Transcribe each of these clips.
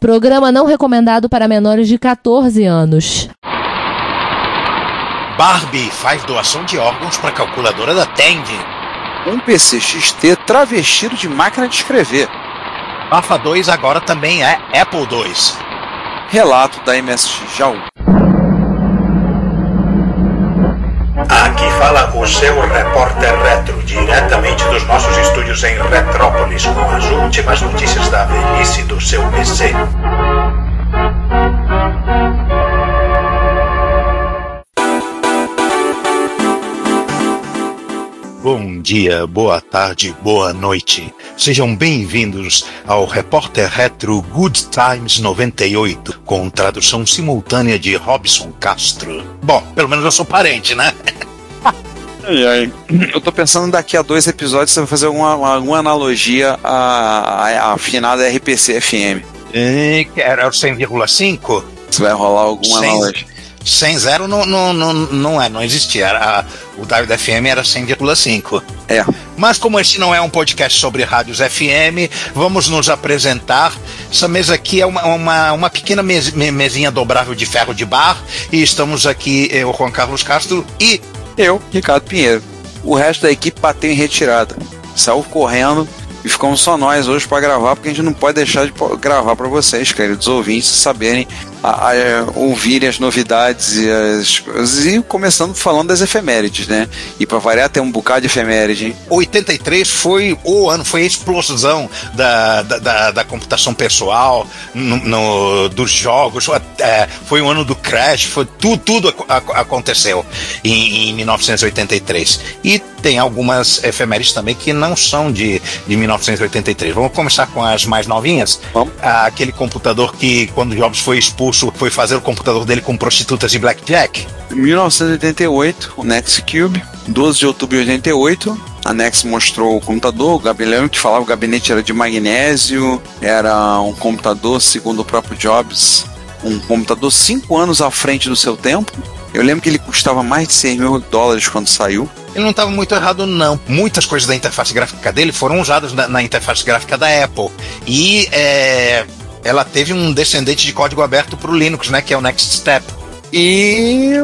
Programa não recomendado para menores de 14 anos. Barbie faz doação de órgãos para a calculadora da Tandy. Um PC XT travestido de máquina de escrever. Bafa 2 agora também é Apple II. Relato da MSX Jaú. Aqui fala o seu repórter retro, diretamente dos nossos estúdios em Retrópolis, com as últimas notícias da velhice do seu PC. Bom dia, boa tarde, boa noite. Sejam bem-vindos ao Repórter Retro Good Times 98, com tradução simultânea de Robson Castro. Bom, pelo menos eu sou parente, né? Eu tô pensando daqui a dois episódios você vai fazer alguma, alguma analogia à, à afinada RPC FM. E, que era o 100,5? Você vai rolar alguma 100, analogia. 100 zero não, não, não, não é, não existia. Era, o FM era 100,5. É. Mas como esse não é um podcast sobre rádios FM, vamos nos apresentar. Essa mesa aqui é uma, uma, uma pequena mes, mesinha dobrável de ferro de bar. E estamos aqui, eu, Juan Carlos Castro, e Eu, Ricardo Pinheiro. O resto da equipe bateu em retirada. Saiu correndo e ficamos só nós hoje para gravar, porque a gente não pode deixar de gravar para vocês, queridos ouvintes, saberem, a, a, ouvirem as novidades e as coisas. E começando falando das efemérides, né? E para variar, tem um bocado de efeméride, hein? 83 foi o ano, foi a explosão da, da, da, da computação pessoal, no, no- dos jogos, é, foi o ano do Crash, foi tudo, tudo ac- ac- aconteceu em, em 1983. E tem algumas efemérides também que não são de, de 1983. Vamos começar com as mais novinhas? Vamos. Aquele computador que, quando Jobs foi expulso, foi fazer o computador dele com prostitutas e blackjack. Em 1988, o Next Cube, 12 de outubro de 88, a Next mostrou o computador, o Gabriel que falava que o gabinete era de magnésio, era um computador, segundo o próprio Jobs, um computador 5 anos à frente do seu tempo. Eu lembro que ele custava mais de 100 mil dólares quando saiu. Ele não estava muito errado, não. Muitas coisas da interface gráfica dele foram usadas na, na interface gráfica da Apple. E é, ela teve um descendente de código aberto para o Linux, né? Que é o Next Step. E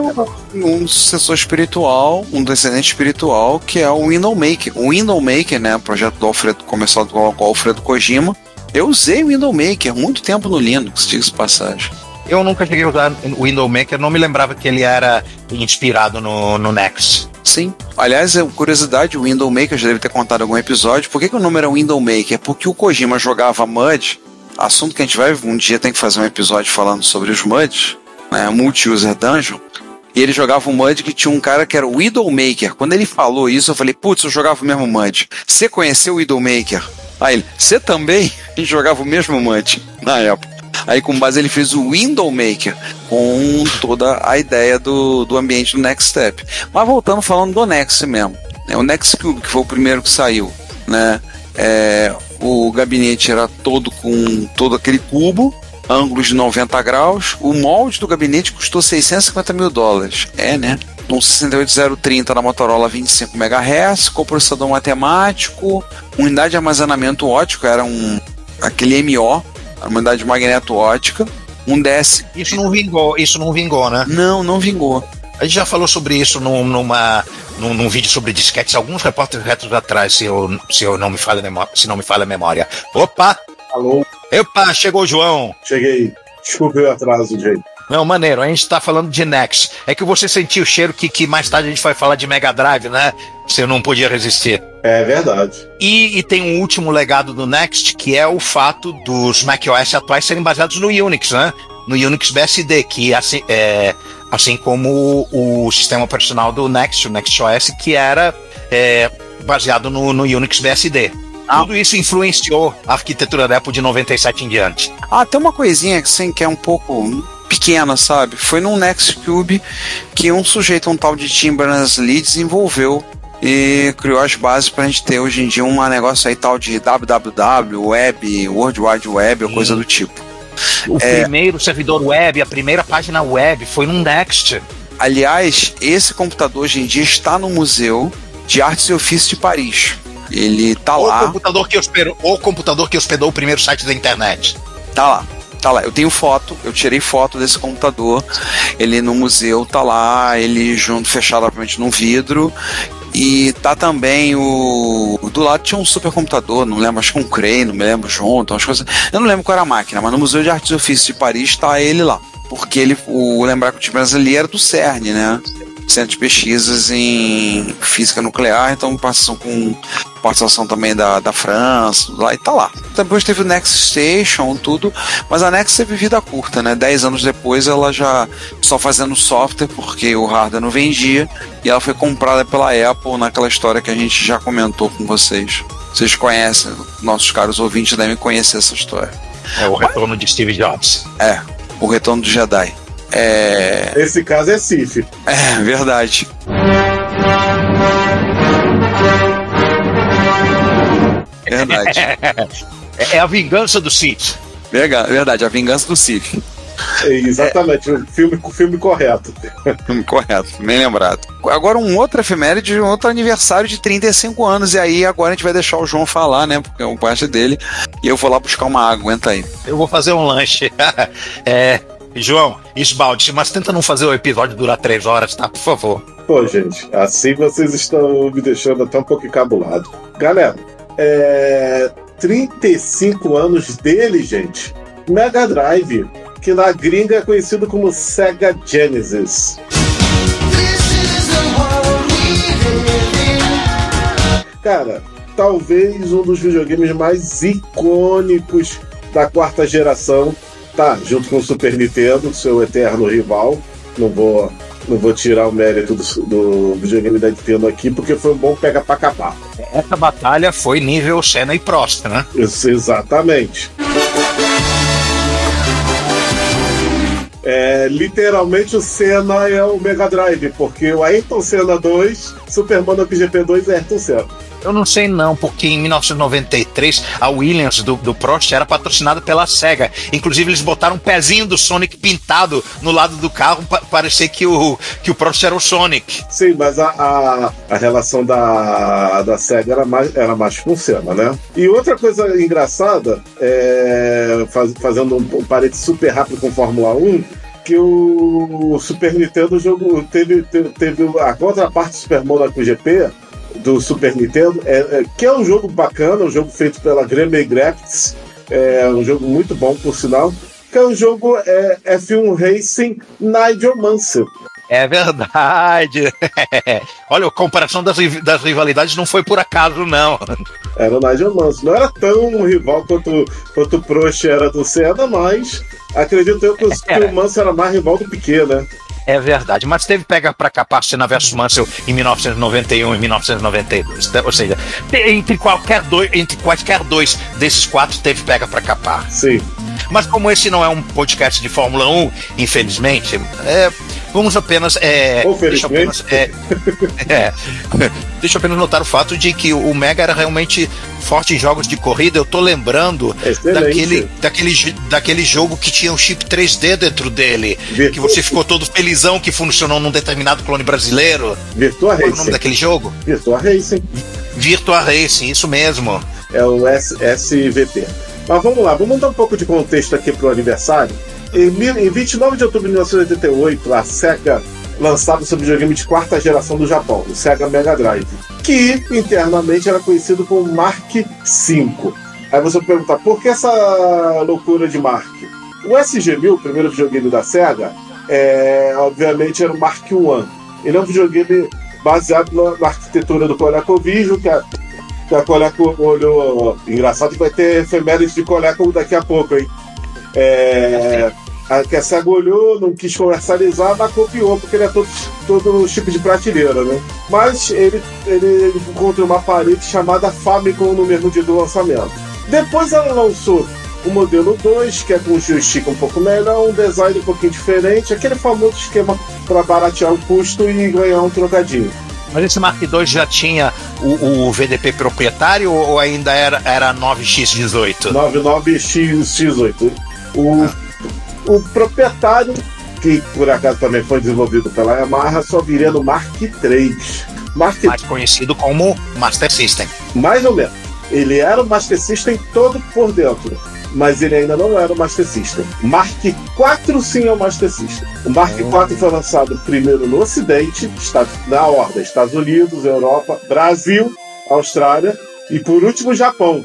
um sucessor espiritual, um descendente espiritual, que é o Window Maker. O Window Maker, né? Projeto do Alfredo, começado com o Alfredo Kojima. Eu usei o Window Maker muito tempo no Linux, diga-se passagem. Eu nunca cheguei a usar o Window Maker, não me lembrava que ele era inspirado no, no Next. Sim. Aliás, é curiosidade, o Window Maker já deve ter contado algum episódio. Por que, que o nome era Window Maker? Porque o Kojima jogava MUD, assunto que a gente vai um dia tem que fazer um episódio falando sobre os MUDs, né, Multi-User Dungeon. E ele jogava um MUD que tinha um cara que era o Widowmaker. Quando ele falou isso, eu falei, putz, eu jogava o mesmo MUD. Você conheceu o Widowmaker? Aí ele, você também? A jogava o mesmo MUD na época. Aí, com base, ele fez o Window Maker com toda a ideia do, do ambiente do Next Step. Mas voltando falando do Next mesmo. Né? O Next Cube, que foi o primeiro que saiu, né? É, o gabinete era todo com todo aquele cubo, ângulos de 90 graus. O molde do gabinete custou 650 mil dólares. É, né? Um 68030 da Motorola 25 MHz, com processador matemático, unidade de armazenamento ótico, era um aquele MO, a unidade de magneto ótica, um DS. Isso não vingou, isso não vingou, né? Não, não vingou. A gente já falou sobre isso num, numa, num, num vídeo sobre disquetes, alguns repórteres retros atrás, se eu, se eu não me falha a memória, se não me falha a memória. Opa! Alô, Opa, chegou o João. cheguei. Desculpe o atraso, gente. Não, maneiro, a gente tá falando de Next. É que você sentiu o cheiro que, que mais tarde a gente vai falar de Mega Drive, né? Você não podia resistir. É verdade. E, e tem um último legado do Next, que é o fato dos macOS atuais serem baseados no Unix, né? No Unix BSD, que assim, é, assim como o, o sistema operacional do Next, o NextOS, que era é, baseado no, no Unix BSD. Ah. Tudo isso influenciou a arquitetura da Apple de 97 em diante. Ah, tem uma coisinha assim, que é um pouco pequena, sabe? Foi num Next Cube que um sujeito, um tal de Tim Berners-Lee, desenvolveu e criou as bases pra gente ter hoje em dia um negócio aí tal de www, web, World Wide Web ou coisa do tipo. O É. primeiro servidor web, a primeira página web foi no Next. Aliás, esse computador hoje em dia está no Museu de Artes e Ofícios de Paris. Ele tá O lá, computador, que hospedou, o computador que hospedou o primeiro site da internet. tá lá. Tá lá, eu tenho foto, eu tirei foto desse computador. Ele no museu tá lá, ele junto, fechado obviamente num vidro. E tá também o. Do lado tinha um supercomputador, não lembro, acho que um Cray, não me lembro, junto, umas coisas. Eu não lembro qual era a máquina, mas no Museu de Artes e Ofícios de Paris tá ele lá. Porque ele, o lembrar que o time ali era do CERN, né? Centro de Pesquisas em Física Nuclear, então participação com participação também da, da França, lá e tá lá. Depois teve o Next Station, tudo, mas a Next teve vida curta, né? Dez anos depois ela já só fazendo software porque o hardware não vendia e ela foi comprada pela Apple naquela história que a gente já comentou com vocês. Vocês conhecem, nossos caros ouvintes devem conhecer essa história. É o retorno de Steve Jobs. É, o retorno do Jedi. É. Esse caso é Sif. É, verdade. Verdade. É a vingança do Sith. Verdade, a vingança do Sith. É, exatamente, o filme, filme correto. Filme correto, bem lembrado. Agora um outro efeméride, um outro aniversário de 35 anos. E aí agora a gente vai deixar o João falar, né? Porque é um parte dele. E eu vou lá buscar uma água, aguenta aí. Eu vou fazer um lanche. é, João, esbalde, mas tenta não fazer o episódio durar três horas, tá? Por favor. Pô, gente, assim vocês estão me deixando até um pouco encabulado. Galera, é. 35 anos dele, gente. Mega Drive, que na gringa é conhecido como Sega Genesis. Cara, talvez um dos videogames mais icônicos da quarta geração, tá? Junto com o Super Nintendo, seu eterno rival. Não vou, não vou tirar o mérito do, do videogame da Nintendo aqui, porque foi um bom pega pra capar. Essa batalha foi nível Senna e Prost, né? Isso, exatamente. É, literalmente o Senna é o Mega Drive, porque o Ayrton Senna 2, Super Monaco GP2 é Ayrton Senna. Eu não sei não, porque em 1993 a Williams do, do Prost era patrocinada pela SEGA. Inclusive eles botaram um pezinho do Sonic pintado no lado do carro para parecer que o, que o Prost era o Sonic. Sim, mas a, a, a relação da, da SEGA era mais, era mais com né? E outra coisa engraçada, é, faz, fazendo um, um parede super rápido com Fórmula 1, que o Super Nintendo jogo teve, teve, teve a contraparte do Super Monaco GP do Super Nintendo, é, é, que é um jogo bacana, um jogo feito pela Grêmio Graphics, é um jogo muito bom, por sinal, que é um jogo é, F1 Racing Nigel Mansell. É verdade. Olha, a comparação das, das rivalidades não foi por acaso, não. Era o Nigel Mansell. Não era tão rival quanto, quanto o Prost era do Senna, mas acredito eu que, o, que o Mansell era mais rival do Piquet, né? É verdade, mas teve pega para capar Senna versus Mansell em 1991 e 1992. Ou seja, entre qualquer dois, entre quaisquer dois desses quatro teve pega para capar. Sim. Mas como esse não é um podcast de Fórmula 1, infelizmente, é, vamos apenas. É, deixa, apenas é, é, deixa apenas notar o fato de que o Mega era realmente forte em jogos de corrida. Eu tô lembrando daquele, daquele, daquele jogo que tinha um chip 3D dentro dele. Virtua... Que você ficou todo felizão que funcionou num determinado clone brasileiro. Virtua Racing. Qual é o nome daquele jogo? Virtua Racing. Virtua Racing, isso mesmo. É o S SVP. Mas vamos lá, vamos dar um pouco de contexto aqui pro aniversário. Em, em 29 de outubro de 1988, a SEGA lançava seu videogame de quarta geração do Japão, o Sega Mega Drive, que internamente era conhecido como Mark V. Aí você pergunta, por que essa loucura de Mark? O SG-1000, o primeiro videogame da SEGA, é, obviamente era o Mark I. Ele é um videogame baseado na, na arquitetura do ColecoVision, que a, que a Coleco olhou. Engraçado que vai ter efemérides de Coleco daqui a pouco, hein? É, a, que a SEGA olhou, não quis comercializar, mas copiou, porque ele é todo, todo tipo de prateleira, né? Mas ele, ele encontrou uma parede chamada Famicom no mesmo dia do lançamento. Depois ela lançou o modelo 2, que é com joystick um pouco melhor, um design um pouquinho diferente, aquele famoso esquema para baratear o custo e ganhar um trocadinho. Mas esse Mark II já tinha o, o VDP proprietário ou ainda era, era 9x18? 99x18. O, o proprietário, que por acaso também foi desenvolvido pela Yamaha, só viria no Mark III. Mark... Mais conhecido como Master System. Mais ou menos. Ele era o Master System todo por dentro mas ele ainda não era o Master System. Mark IV sim é o Master System. O Mark IV foi lançado primeiro no Ocidente, na ordem Estados Unidos, Europa, Brasil, Austrália e por último o Japão.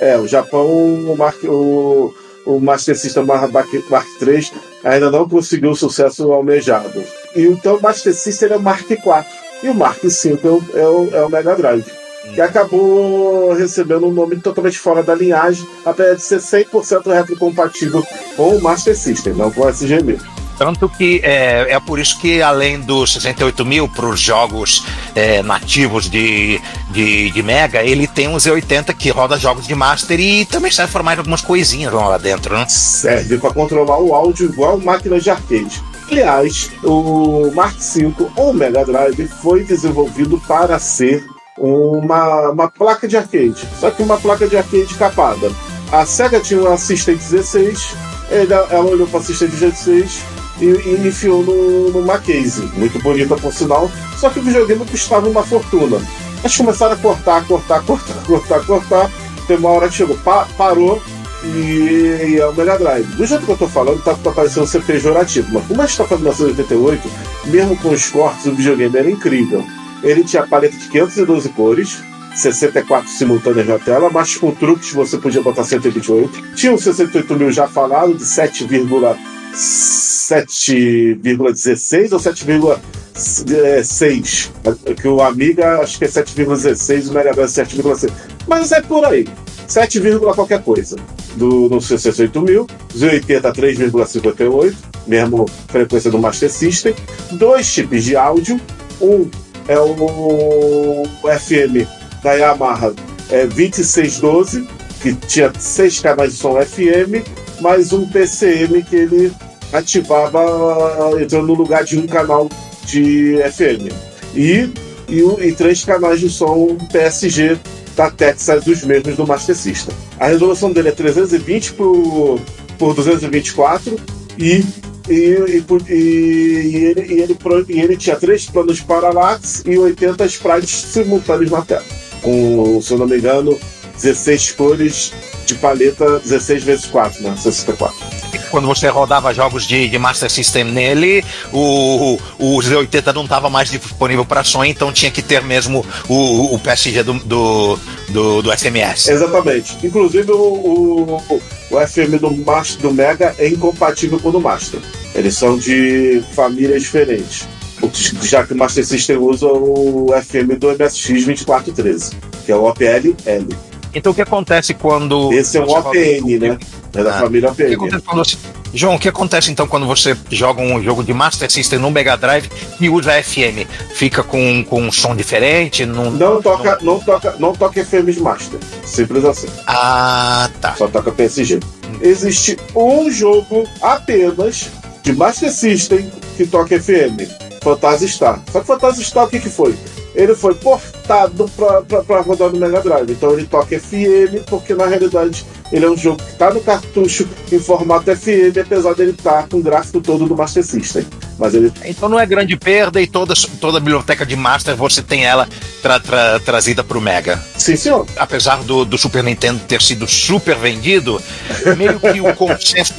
É, o Japão, o, Mark, o, o Master System Mark, Mark III ainda não conseguiu o sucesso almejado. E então o Master System é o Mark IV. E o Mark V é o, é o, é o Mega Drive. Que acabou recebendo um nome totalmente fora da linhagem, apesar de ser 100% retrocompatível com o Master System, não com o SGB. Tanto que é, é por isso que, além dos 68 mil para os jogos é, nativos de, de, de Mega, ele tem um Z80 que roda jogos de Master e também serve para mais algumas coisinhas lá dentro, né? serve para controlar o áudio igual máquinas de arcade. Aliás, o Mark V ou Mega Drive foi desenvolvido para ser uma, uma placa de arcade, só que uma placa de arcade capada. A Sega tinha um Assistant 16, ela, ela olhou para o Assistant 16 e, e enfiou no, numa case, muito bonita por sinal, só que o videogame custava uma fortuna. Eles começaram a cortar, cortar, cortar, cortar, cortar. Tem uma hora que chegou, pa- parou, e, é o Mega Drive. Do jeito que eu tô falando, tá, tá parecendo ser pejorativo, mas como a gente tá falando de 1988, mesmo com os cortes, o videogame era incrível. Ele tinha paleta de 512 cores, 64 simultâneas na tela, mas com truques você podia botar 128. Tinha um 68 mil já falado, de 7,7,16 ou 7,6. Que o Amiga acho que é 7,16 e o Mega Drive é 7,6. Mas é por aí. 7, qualquer coisa. Do, no 68 mil, Z80 3,58, mesmo frequência do Master System. Dois chips de áudio. Um é o FM da Yamaha é 2612, que tinha seis canais de som FM, mais um PCM que ele ativava entrando no lugar de um canal de FM. E, e, e três canais de som PSG da Texas, os mesmos do Master System. A resolução dele é 320 por, por 224 e, e, e, e- e ele, e, ele, e ele tinha três planos de parallax e 80 sprites simultâneos na tela. Com, se eu não me engano, 16 cores de paleta 16 vezes 4, né? 64. Quando você rodava jogos de, de Master System nele, o, o Z80 não estava mais disponível para som, então tinha que ter mesmo o, o PSG do, do, do, do SMS. Exatamente. Inclusive o, o, o FM do Master do Mega é incompatível com o do Master. Eles são de famílias diferentes. O- Já que o Master System usa o FM do MSX 2413, que é o OPL-L. Então o que acontece quando. Esse é um OPN, né? É da Ah. família OPN. você- João, o que acontece então quando você joga um jogo de Master System no Mega Drive e usa FM? Fica com, com um som diferente? Não, Não toca, não toca, não toca FMs Master. Simples assim. Ah, tá. Só toca PSG. Existe um jogo apenas de Master System que toca FM. Phantasy Star. Só que Phantasy Star o que, que foi? Ele foi portado pra rodar no Mega Drive. Então ele toca FM, porque na realidade ele é um jogo que está no cartucho em formato FM, apesar dele estar com o gráfico todo do Master System. Mas ele Então não é grande perda e toda, toda a biblioteca de Master você tem ela tra, tra, trazida para o Mega. Sim, senhor. Apesar do, do Super Nintendo ter sido super vendido, meio que o consenso,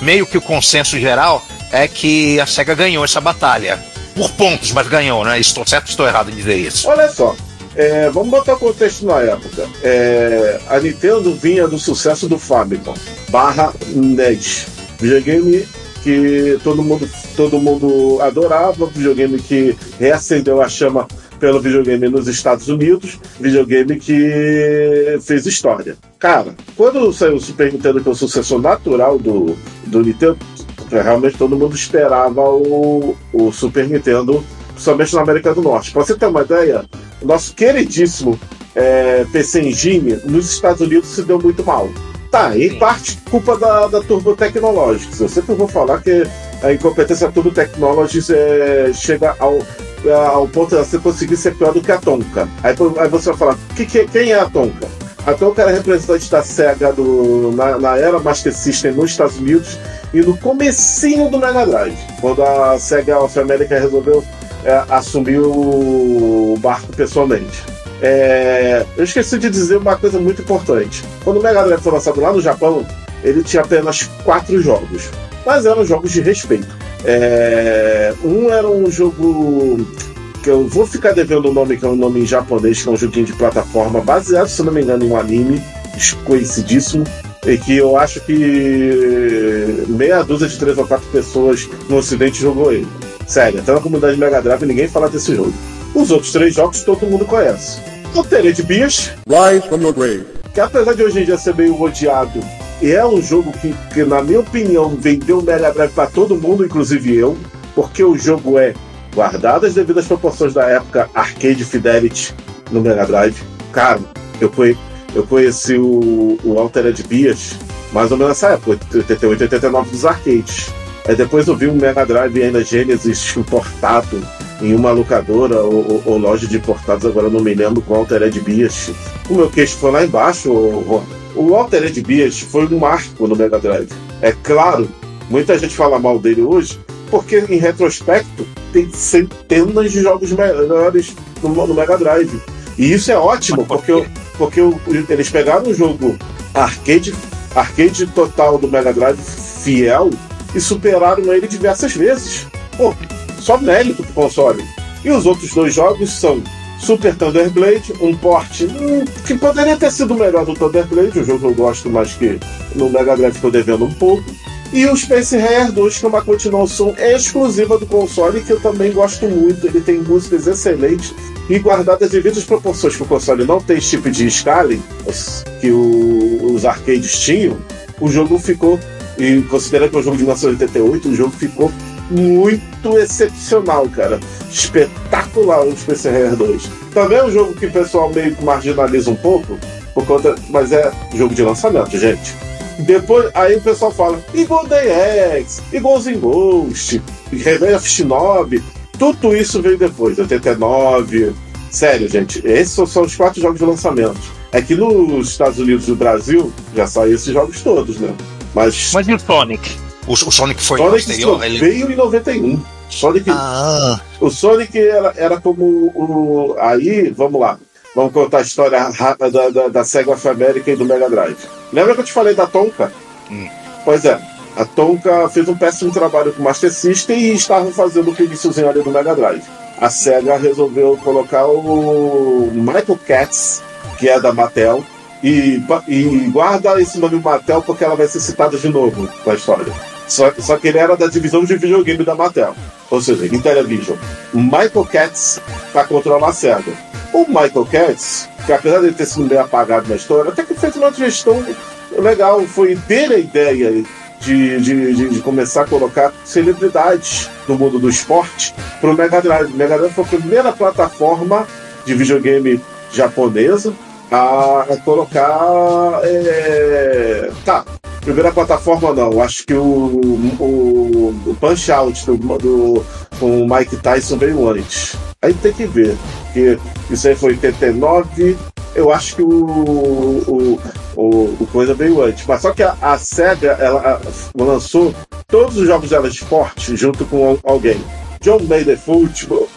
meio que o consenso geral é que a SEGA ganhou essa batalha. Por pontos, mas ganhou, né? Estou certo ou estou errado em dizer isso? Olha só, é, vamos botar contexto na época. É, a Nintendo vinha do sucesso do Famicom barra NES. Videogame que todo mundo, todo mundo adorava, videogame que reacendeu a chama pelo videogame nos Estados Unidos, videogame que fez história. Cara, quando saiu o Super Nintendo, que é o sucessor natural do, do Nintendo, realmente todo mundo esperava o, o Super Nintendo, principalmente na América do Norte. Pra você ter uma ideia, o nosso queridíssimo é, PC Engine nos Estados Unidos se deu muito mal. Tá, em Sim. parte culpa da, da Turbo Technologies. Eu sempre vou falar que a incompetência da Turbo Technologies é, chega ao, ao ponto de você conseguir ser pior do que a Tonka. Aí, aí você vai falar, que, que, quem é a Tonka? A Tonka era representante da SEGA do, na, na era Master System nos Estados Unidos e no comecinho do Mega Drive, quando a SEGA of America resolveu é, assumir o barco pessoalmente. É, eu esqueci de dizer uma coisa muito importante. Quando o Mega Drive foi lançado lá no Japão, ele tinha apenas quatro jogos, mas eram jogos de respeito. É, um era um jogo que eu vou ficar devendo o nome, que é um nome em japonês, que é um joguinho de plataforma baseado, se não me engano, em um anime desconhecidíssimo. E que eu acho que meia dúzia de três ou quatro pessoas no ocidente jogou ele. Sério, até na comunidade Mega Drive ninguém fala desse jogo. Os outros três jogos todo mundo conhece. Altered Beast, Rise from your grave. que apesar de hoje em dia ser meio odiado, é um jogo que, que na minha opinião, vendeu o Mega Drive para todo mundo, inclusive eu, porque o jogo é, guardado as devidas proporções da época, Arcade Fidelity no Mega Drive. Cara, eu, conhe, eu conheci o, o Altered Beast mais ou menos nessa época, 88, 89 dos arcades. Aí depois eu vi um Mega Drive ainda Genesis importado em uma locadora ou, ou- ou loja de importados, agora não me lembro qual Altered Beast. O meu queixo foi lá embaixo, Juan. O Altered Beast foi um marco no Mega Drive. É claro, muita gente fala mal dele hoje, porque em retrospecto tem centenas de jogos melhores no, no Mega Drive. E isso é ótimo, por porque, o- porque o- eles pegaram um jogo arcade, arcade total do Mega Drive fiel e superaram ele diversas vezes. Pô, só mérito pro console. E os outros dois jogos são Super Thunder Blade, um porte hum, que poderia ter sido melhor do Thunder Blade, um jogo que eu gosto, mas que no Mega Drive estou devendo um pouco. E o Space Harrier 2, que é uma continuação exclusiva do console, que eu também gosto muito. Ele tem músicas excelentes e guardadas as devidas proporções que o console não tem esse tipo de scaling que o- os arcades tinham, o jogo ficou, e considerando que é um jogo de 1988, o jogo ficou muito excepcional, cara. Espetacular o Space Harrier 2. Também é um jogo que o pessoal meio que marginaliza um pouco, por conta, mas é jogo de lançamento, gente. Depois, aí o pessoal fala, e Golden Axe, e Ghost in Ghost, e Revenge of Shinobi, tudo isso veio depois, 89. Sério, gente, esses são, os quatro jogos de lançamento. É que nos Estados Unidos e no Brasil já saíram esses jogos todos, né? Mas, Mas e o Sonic? O, o Sonic foi Sonic posterior? só Ele... veio em 91. Sonic, Ah, o Sonic era, era como o. Aí, vamos lá. Vamos contar a história rápida da, da, da Sega of America e do Mega Drive. Lembra que eu te falei da Tonka? Hum. Pois é. A Tonka fez um péssimo trabalho com o Master System e estavam fazendo o iníciozinho ali do Mega Drive. A Sega resolveu colocar o Michael Katz, que é da Mattel, e, e guarda esse nome Mattel porque ela vai ser citada de novo na história. Só, só que ele era da divisão de videogame da Mattel, ou seja, Intellivision. O Michael Katz para controlar a SEGA. O Michael Katz, que apesar de ter sido meio apagado na história, até que fez uma gestão legal, foi dele a ideia de, de, de, de começar a colocar celebridades do mundo do esporte para o Mega Drive. O Mega Drive foi a primeira plataforma de videogame japonesa a, a colocar. é, Tá, primeira plataforma não, acho que o, o, o Punch Out do, do, com o Mike Tyson veio antes. Aí tem que ver, porque isso aí foi 89, eu acho que o, o, o, o coisa veio antes. Mas só que a, a SEGA ela, lançou todos os jogos dela de esporte junto com al- alguém. John Mader Football.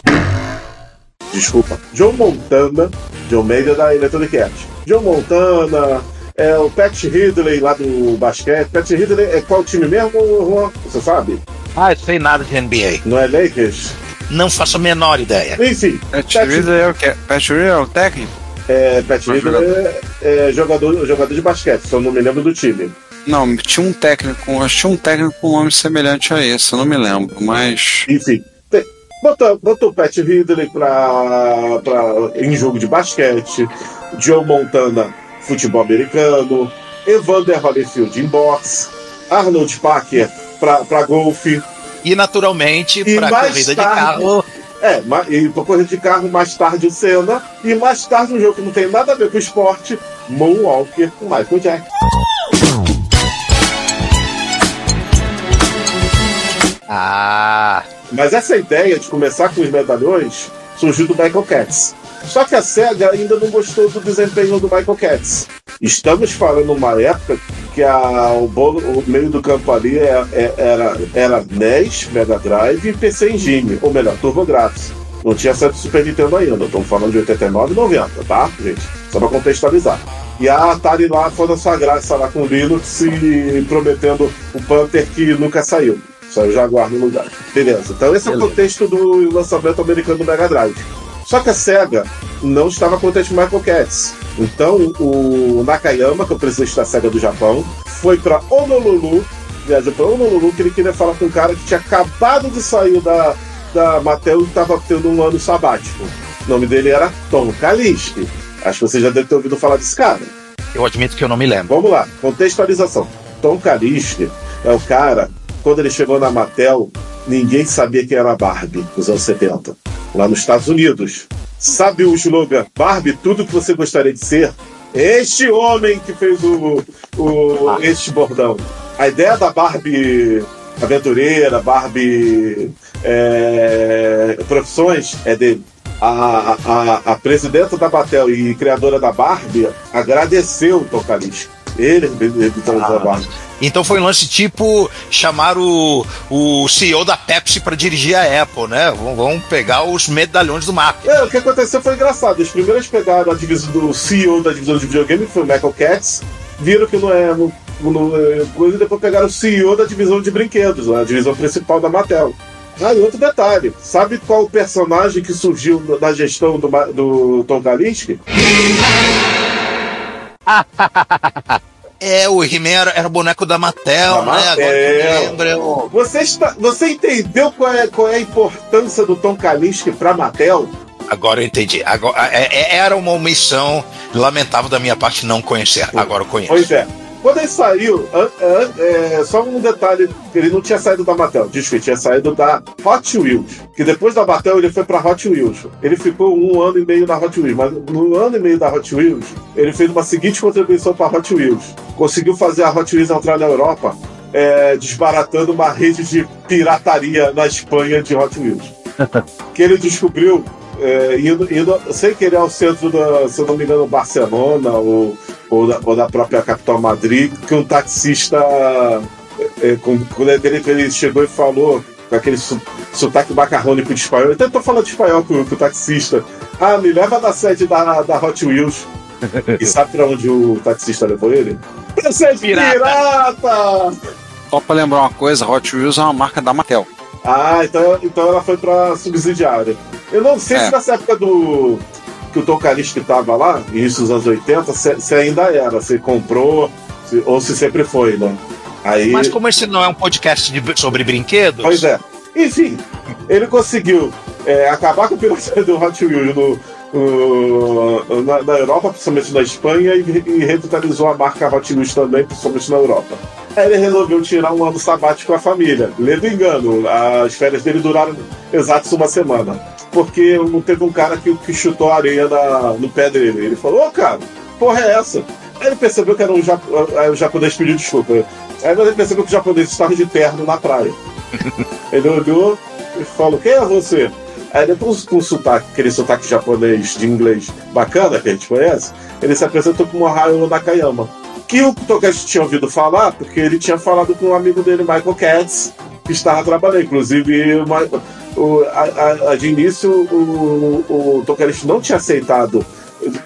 Desculpa. John Montana. John Mader da Electronic Arts. John Montana. É o Pat Ridley lá do basquete. Pat Ridley é qual time mesmo, Juan? Você sabe? ah, eu sei nada de NBA. Não é Lakers? Não faço a menor ideia. Enfim, Pat Pat- Ridley é o quê? Pat Ridley é o técnico? é, Pat Ridley é, é jogador, jogador de basquete, só não me lembro do time. Não, tinha um técnico, acho que tinha um técnico com um nome semelhante a esse, eu não me lembro, mas. Enfim, tem- botou, botou o Pat Ridley pra, pra, em jogo de basquete, Joe Montana, futebol americano, Evander Holyfield em boxe, Arnold Parker pra golfe, E naturalmente, para corrida de tarde- carro, é, e pra corrida de carro mais tarde o Senna, e mais tarde um jogo que não tem nada a ver com esporte, Moonwalker com Michael Jackson. ah, Mas essa ideia de começar com os medalhões surgiu do Michael Katz. Só que a SEGA ainda não gostou do desempenho do Michael Katz. Estamos falando numa época que a- o, bolo- o meio do campo ali é- é- era, era NES, Mega Drive e PC Engine, ou melhor, TurboGrafx. Não tinha do Super Nintendo ainda. Estamos falando de 89 e 90, tá, gente? Só pra contextualizar. E a Atari lá foi na sua graça lá com o Linux e prometendo o Panther que nunca saiu. Saiu o Jaguar no lugar. Beleza. Então esse é o contexto do lançamento americano do Mega Drive. Só que a SEGA não estava contente com Michael Katz. Então o Nakayama, que é o presidente da SEGA do Japão, foi para Honolulu, viajou para Honolulu, que ele queria falar com um cara que tinha acabado de sair da, da Mattel e estava tendo um ano sabático. O nome dele era Tom Kaliski. Acho que você já deve ter ouvido falar desse cara. Eu admito que eu não me lembro. Vamos lá, contextualização. Tom Kaliski é o cara, quando ele chegou na Mattel, ninguém sabia quem era Barbie nos anos 70, lá nos Estados Unidos. Sabe o slogan Barbie, tudo que você gostaria de ser? Este homem que fez o, o este bordão. A ideia da Barbie aventureira, Barbie é, profissões é dele. A, a, a presidenta da Batel e criadora da Barbie agradeceu o Tocalista. Ele revitalizou ah, a Barbie. Então foi um lance tipo chamar o, o CEO da Pepsi para dirigir a Apple, né? Vamos pegar os medalhões do marketing. É, o que aconteceu foi engraçado. Os primeiros pegaram a divisão do CEO da divisão de videogame, que foi o Michael Katz, viram que não é. No, no, e depois pegaram o CEO da divisão de brinquedos, a divisão principal da Mattel. Ah, e outro detalhe, sabe qual o personagem que surgiu na gestão do, do Tom Kalinske? É, o He-Man era, era, o boneco da Mattel, da né? Mattel. Agora que eu lembro. Eu... Você, está, você entendeu qual é, qual é a importância do Tom Kalinske pra Mattel? Agora eu entendi. Agora, é, é, era uma omissão lamentável da minha parte não conhecer. Agora eu conheço. Pois é. Quando ele saiu, é, só um detalhe, ele não tinha saído da Mattel, diz que tinha saído da Hot Wheels. Que depois da Mattel ele foi pra Hot Wheels. Ele ficou um ano e meio na Hot Wheels, mas no ano e meio da Hot Wheels, ele fez uma seguinte contribuição para Hot Wheels. Conseguiu fazer a Hot Wheels entrar na Europa, é, desbaratando uma rede de pirataria na Espanha de Hot Wheels. que ele descobriu é, indo, indo, sem querer ao centro da, se eu não me engano, Barcelona ou, ou, da, ou da própria capital Madrid, que um taxista, é, é com, quando ele, ele chegou e falou com aquele sotaque macarrônico de espanhol, eu tentou falar de espanhol com, com o taxista, ah, me leva na sede da, da Hot Wheels. e sabe pra onde o taxista levou ele? Pra sede pirata! pirata! Só pra lembrar uma coisa, Hot Wheels é uma marca da Mattel. Ah, então, então ela foi pra subsidiária. Eu não sei é. se nessa época do. que o Tom Calixto tava lá, isso nos anos 80, se, se ainda era, se comprou, se, ou se sempre foi, né? Aí... Mas como esse não é um podcast de, sobre brinquedos. Pois é. Enfim, ele conseguiu é, acabar com o pirataria do Hot Wheels no, na, na, Europa, principalmente na Espanha, e, e revitalizou a marca Hot Wheels também, principalmente na Europa. Aí ele resolveu tirar um ano sabático com a família. Lendo engano, as férias dele duraram exatos uma semana. Porque teve um cara que, que chutou areia na, no pé dele. Ele falou, ô oh, cara, porra é essa? Aí ele percebeu que era um japo, aí o japonês pediu desculpa. Aí ele percebeu que o japonês estava de terno na praia. ele olhou e falou, quem é você? Aí depois com um sotaque, aquele sotaque japonês de inglês bacana que a gente conhece, ele se apresentou como Hayo Nakayama que o Togashi tinha ouvido falar, porque ele tinha falado com um amigo dele, Michael Katz, que estava trabalhando. Inclusive, o, a, a, de início, o, o Togashi não tinha aceitado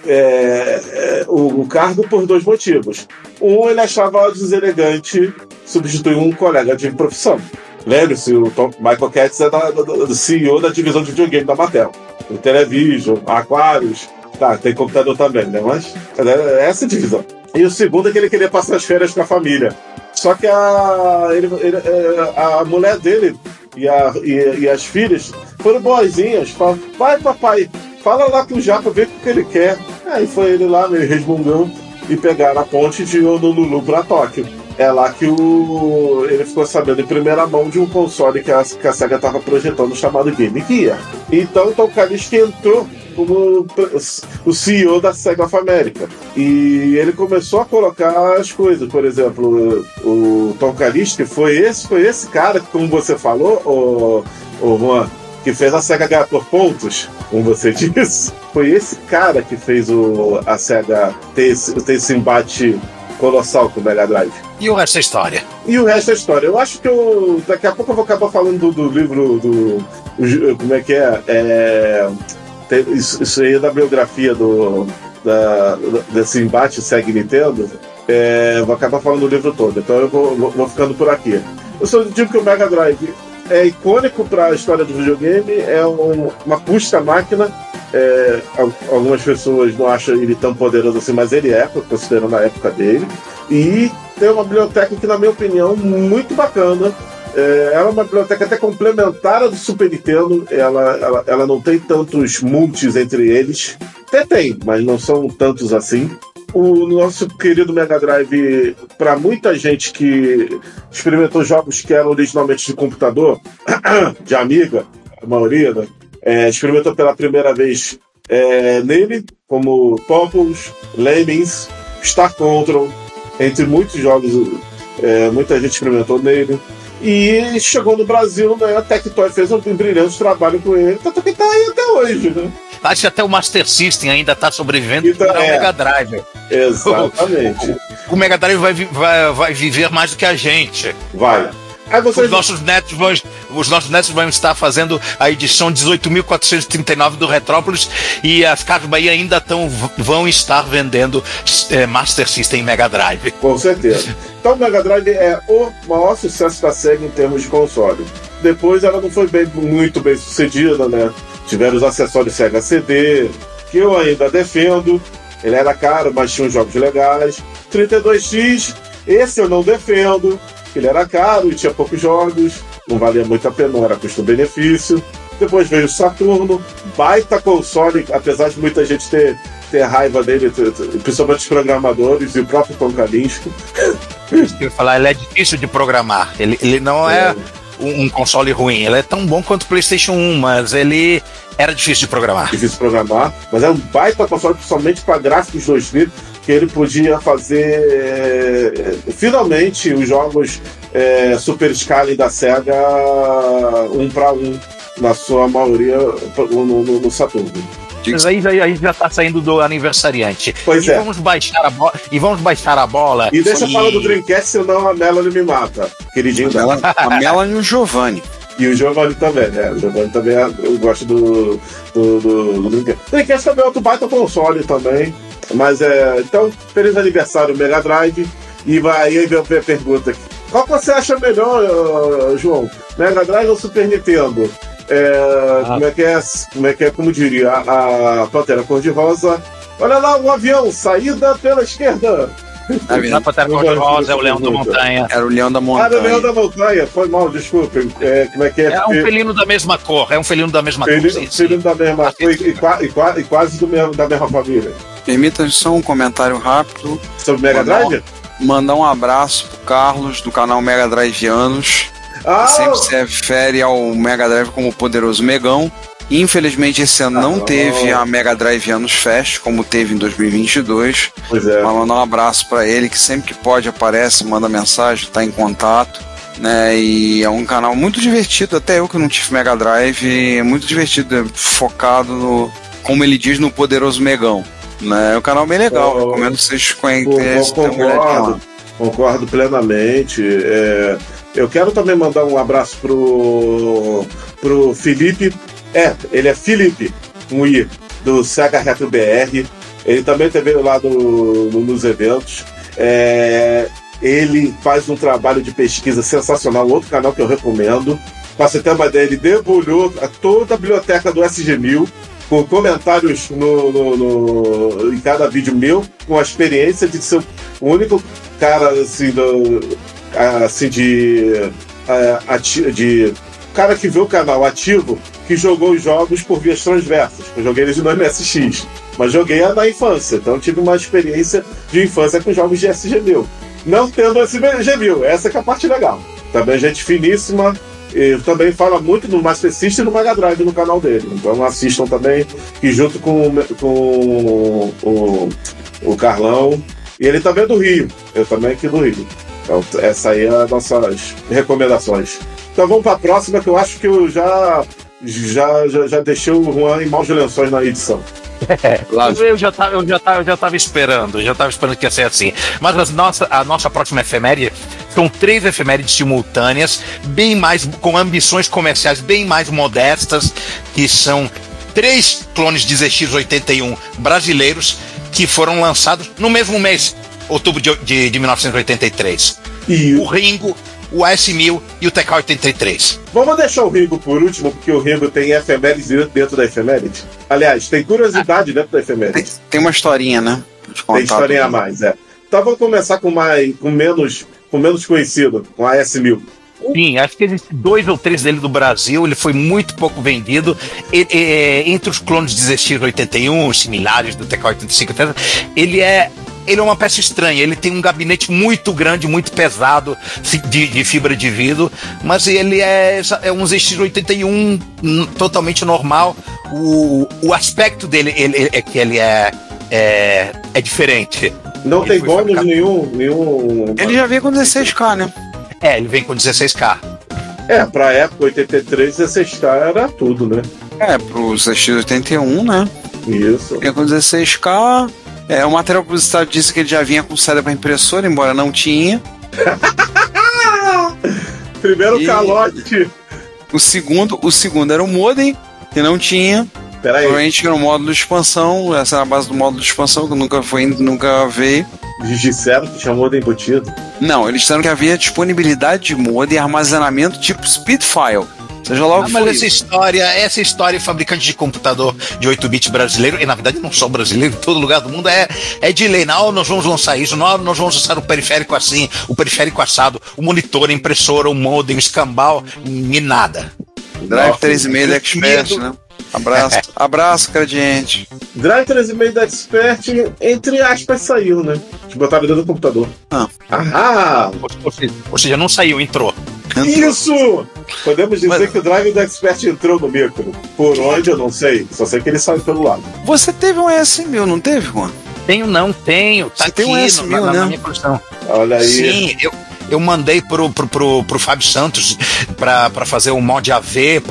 é, é, o, o, cargo por dois motivos. Um, ele achava deselegante substituir um colega de profissão. Lembre-se, o Tom, Michael Katz é da, do CEO da divisão de videogame da Mattel. O Television, Aquarius, tá, tem computador também, né? Mas é essa divisão. E o segundo é que ele queria passar as férias com a família. Só que a, ele, ele, é, a mulher dele e, a, e, e, as filhas foram boazinhas. Falaram, vai papai, fala lá com o Japa, vê o que ele quer. Aí foi ele lá, meio resmungão, e pegaram a ponte de Honolulu para Tóquio. É lá que o, ele ficou sabendo em primeira mão de um console que a, que a SEGA estava projetando chamado Game Gear. Então, o Kaliski entrou como o CEO da Sega of America. E ele começou a colocar as coisas. Por exemplo, o Tom Kaliski foi esse, foi esse cara que, como você falou, o, o Juan, que fez a SEGA ganhar por pontos, como você disse. Foi esse cara que fez o, a SEGA ter ter esse embate colossal com o Mega Drive. E o resto é história. E o resto é história. Eu acho que eu. Daqui a pouco eu vou acabar falando do, do livro do. o- Como é que é? É, tem- isso, isso aí é da biografia do. Da, desse embate segue Nintendo. É, vou acabar falando do livro todo. Então eu vou, vou- vou ficando por aqui. Eu só digo que o Mega Drive é icônico para a história do videogame, é um- uma puxa máquina. É, al- algumas pessoas não acham ele tão poderoso assim, mas ele é, considerando a época dele. E tem uma biblioteca que, na minha opinião, muito bacana. É, ela é uma biblioteca até complementar à do Super Nintendo. Ela, ela, ela não tem tantos multis entre eles. Até tem, mas não são tantos assim. O nosso querido Mega Drive, para muita gente que experimentou jogos que eram originalmente de computador, de Amiga, a maioria, né? É, experimentou pela primeira vez é, nele, como Populous, Lemmings, Star Control, entre muitos jogos, é, muita gente experimentou nele. E chegou no Brasil, né? A Tectoy fez um brilhante trabalho com ele, tanto que tá aí até hoje, né? Acho que até o Master System ainda está sobrevivendo Então, para o é. Mega Drive. Exatamente. O Mega Drive vai, vai, vai viver mais do que a gente. Vai. Os nossos netos vão, os nossos netos vão estar fazendo a edição 18.439 do Retrópolis e as Casas Bahia ainda tão, vão estar vendendo eh, Master System e Mega Drive. Com certeza. Então o Mega Drive é o maior sucesso da SEGA em termos de console. Depois ela não foi bem- muito bem sucedida, né? Tiveram os acessórios Sega CD, que eu ainda defendo. Ele era caro, mas tinha uns jogos legais. 32X, esse eu não defendo. Ele era caro e tinha poucos jogos, não valia muito a pena, não era custo-benefício. Depois veio o Saturno, baita console, apesar de muita gente ter, ter raiva dele, t- t- principalmente os programadores e o próprio Tom Kalinske. Eu ia falar, ele é difícil de programar. Ele, ele não é, É. um, um console ruim. Ele é tão bom quanto o PlayStation 1, mas ele era difícil de programar. difícil de programar, mas é um baita console principalmente para gráficos 2D, que ele podia fazer é, finalmente os jogos é, Super Scaling da SEGA um para um, na sua maioria no, no- no Saturno. Mas aí, já- aí já tá saindo do aniversariante. Pois e é. vamos baixar a bola. E vamos baixar a bola. E deixa eu falar do Dreamcast, senão a Melanie me mata, queridinho dela. Ela, a Melanie e o Giovanni. E o Giovanni também, né? O Giovanni também, é- eu gosto do, do, do, do Dreamcast. O Dreamcast também é outro baita console também. Mas é. Então, feliz aniversário, Mega Drive. E vai aí vem a pergunta aqui. Qual que você acha melhor, João? Mega Drive ou Super Nintendo? É, Ah. Como é que é? Como é que é? Como diria a, a Pantera Cor-de-Rosa? Olha lá o avião, saída pela esquerda. A verdade, Pantera Cor-de-Rosa é o Leão da. Montanha. era o Leão da Ah, do Leão Montanha. da Montanha, foi mal, desculpem. É, como é que é? É um felino da mesma cor. É um felino da mesma cor. Filho, sim, sim. filho da mesma cor e, e e e quase do mesmo, da mesma família. Permita só um comentário rápido. Sobre Mega um- Drive? Mandar um abraço pro Carlos do canal Mega Driveanos. Ah, Sempre se refere ao Mega Drive como o poderoso Megão. Infelizmente, esse ano não Ah, teve não. a Mega Drive Anos Fest, como teve em 2022. pois é. Mas mandar um abraço pra ele, que sempre que pode aparece, manda mensagem, tá em contato. Né, e é um canal muito divertido, até eu que não tive Mega Drive, é muito divertido, é focado no, como ele diz, no poderoso Megão. Né, é um canal bem legal, Oh, recomendo vocês Con- conhecerem. con- Concordo, concordo plenamente. É, eu quero também mandar um abraço pro, pro Felipe. É, ele é Felipe, um I, do Sega Retro BR. Ele também teve lá no- no- nos eventos. É, ele faz um trabalho de pesquisa sensacional, outro canal que eu recomendo. Para você ter uma ideia, ele debulhou toda a biblioteca do SG1000 com comentários no, no- no- em cada vídeo meu, com a experiência de ser o único cara assim, do, assim de, ati- de cara que vê o canal ativo que jogou os jogos por vias transversas. Eu joguei eles no MSX, mas joguei na infância, então tive uma experiência de infância com jogos de SG1000. Não tendo SG1000, essa é a parte legal. Também gente finíssima, ele também fala muito no Master System e no Mega Drive no canal dele. Então assistam também, que junto com, com o, o Carlão. E ele também é do Rio. Eu também aqui do Rio. Então, essa aí é as nossas recomendações. Então vamos para a próxima, que eu acho que eu já, já, já, já deixei o Juan em maus lençóis na edição. Lá- Eu já tava, eu já tava, eu já tava esperando, já tava esperando que ia ser assim. Mas as nossa, a nossa próxima efeméride são três efemérides simultâneas, bem mais com ambições comerciais bem mais modestas, que são três clones de ZX81 brasileiros que foram lançados no mesmo mês, outubro de, de, de 1983. E O Ringo, o AS1000 e o TK83. vamos deixar o Ringo por último, porque o Ringo tem efeméride dentro da efeméride. Aliás, tem curiosidade dentro da efeméride. Tem, tem uma historinha, né? Tem historinha a mais, é. Então vamos começar com mais, com menos, com menos conhecido, com a S1000. Sim, acho que existem dois ou três dele do Brasil, ele foi muito pouco vendido. E- e- entre os clones de ZX81, os similares do TK85, etc., ele é. Ele é uma peça estranha, ele tem um gabinete muito grande, muito pesado de, de fibra de vidro, mas ele é, é um ZX81 hum, totalmente normal. O, o aspecto dele ele- é que ele é, é, é diferente. Não Ele tem bônus nenhum, nenhum. Ele já veio com 16K, né? É, ele vem com 16K. É, pra época 83, 16K era tudo, né? É, pro ZX81, né? Isso. Vinha com 16K. É, o material publicitário disse que ele já vinha com saída para impressora, embora não tinha. Primeiro E- calote. O segundo, o segundo era o modem, que não tinha. Peraí, Provavelmente era o módulo de expansão, essa era a base do módulo de expansão, que nunca foi, nunca veio. eles disseram que chamou de embutido. Não, eles disseram que havia disponibilidade de modem e armazenamento tipo Speedfile. Seja lá o Ah, que mas essa história, essa história, fabricante de computador de 8-bit brasileiro, e na verdade não só brasileiro, em todo lugar do mundo, é, é de lei. Não, nós vamos lançar isso, não, nós vamos lançar o periférico assim, o periférico assado, o monitor, a impressora, o modem, o escambau, e nada. Drive Nossa, 3,5 da Expert, né? Abraço, abraço, gradiente. Drive 3,5 da Expert, entre aspas, saiu, né? Eles botaram dentro do computador. Ah. Ah! Ou, ou seja, não saiu, entrou. Isso! Podemos dizer Mas- que o Drive da Expert entrou no micro. Por onde, eu não sei. Só sei que ele saiu pelo lado. Você teve um S1000, não teve, Juan? Tenho, não, tenho. Tá Você aqui tem um no- S1000, na, na né? minha coleção. Olha aí. Sim, eu, eu mandei pro, pro, pro, pro Fábio Santos pra, pra fazer um mod AV,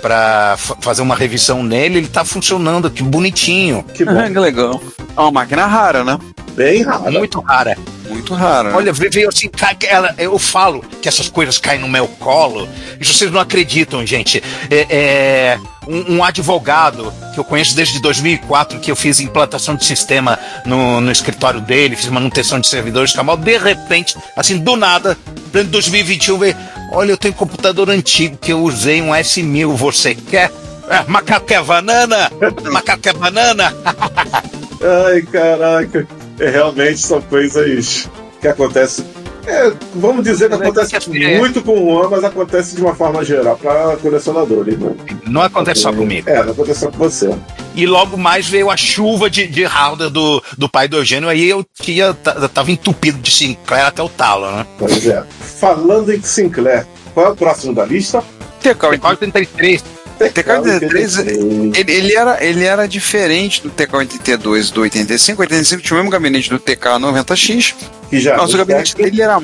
pra fa- fazer uma revisão nele. Ele tá funcionando aqui, bonitinho. Que bom. Que legal. É uma máquina rara, né? Bem raro. Muito rara. Muito rara. né? Olha, veio assim, ela, eu falo que essas coisas caem no meu colo, e vocês não acreditam, gente. É, é, um, um advogado que eu conheço desde 2004, que eu fiz implantação de sistema no, no escritório dele, fiz manutenção de servidores, tal, de repente, assim, do nada, em 2021, veio, olha, eu tenho um computador antigo que eu usei, um S1000, você quer? É, macaco quer banana? Macaco quer banana? Ai, caraca. É, realmente são coisas que acontecem. É, vamos dizer que é acontece que é- muito com o Juan, mas acontece de uma forma geral para colecionadores. Né? Não acontece só comigo. É, não acontece só com você. E logo mais veio a chuva de, de hardware do, do pai do Eugênio, aí eu tinha, tava entupido de Sinclair até o talo, né? Pois é. Falando em Sinclair, qual é o próximo da lista? TK, TK-83, TK-83, ele, ele era, ele era diferente do TK-82 do 85. O 85 tinha o mesmo gabinete do TK-90X. Que já. Nossa, o gabinete dele era.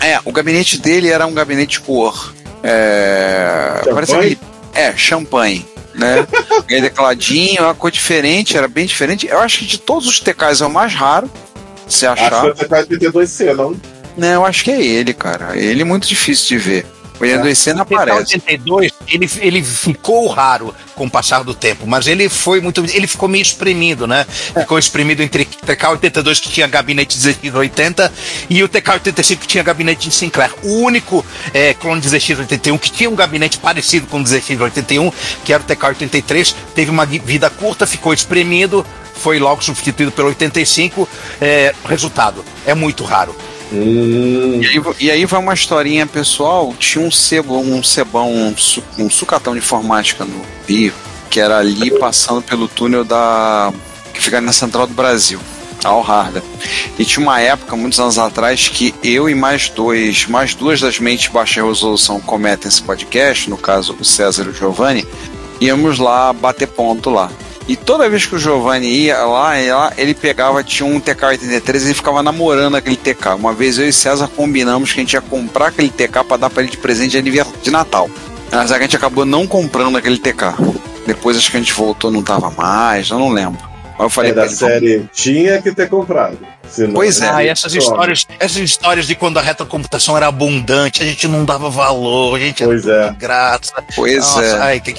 É, o gabinete dele era um gabinete cor. É. Champanhe? É, champanhe. Né? Ganhei tecladinho, uma cor diferente, era bem diferente. Eu acho que de todos os TKs é o mais raro. Se achar. Acho que é o TK-82C, não? Não, eu acho que é ele, cara. Ele é muito difícil de ver. O 82C não O aparece. TK-82, ele, ele ficou raro com o passar do tempo, mas ele foi muito. Ele ficou meio espremido, né? Ficou espremido entre o TK-82 que tinha gabinete de ZX80 e o TK-85 que tinha gabinete de Sinclair. O único é, clone de ZX81 que tinha um gabinete parecido com o ZX81, que era o TK-83, teve uma vida curta, ficou espremido, foi logo substituído pelo 85. É, resultado, é muito raro. Hum, E aí, e aí vai uma historinha pessoal. Tinha um sebo, um cebão, um, su- um sucatão de informática no Rio, que era ali passando pelo túnel da. que fica na central do Brasil, a Alharda. E tinha uma época, muitos anos atrás, que eu e mais dois, mais duas das mentes de baixa resolução cometem esse podcast, no caso o César e o Giovanni, íamos lá bater ponto lá. E toda vez que o Giovanni ia lá, ele pegava, tinha um TK-83 e ele ficava namorando aquele TK. Uma vez eu e César combinamos que a gente ia comprar aquele TK para dar para ele de presente de aniversário de Natal. Mas a gente acabou não comprando aquele TK. Depois acho que a gente voltou, não tava mais, eu não lembro. Mas eu falei É da ele, série, tinha que ter comprado. Senão- Pois é. Ah, e essas Toma. histórias, essas histórias de quando a retrocomputação era abundante, a gente não dava valor, a gente Pois era é. graça. Pois Nossa, é. Ai, que,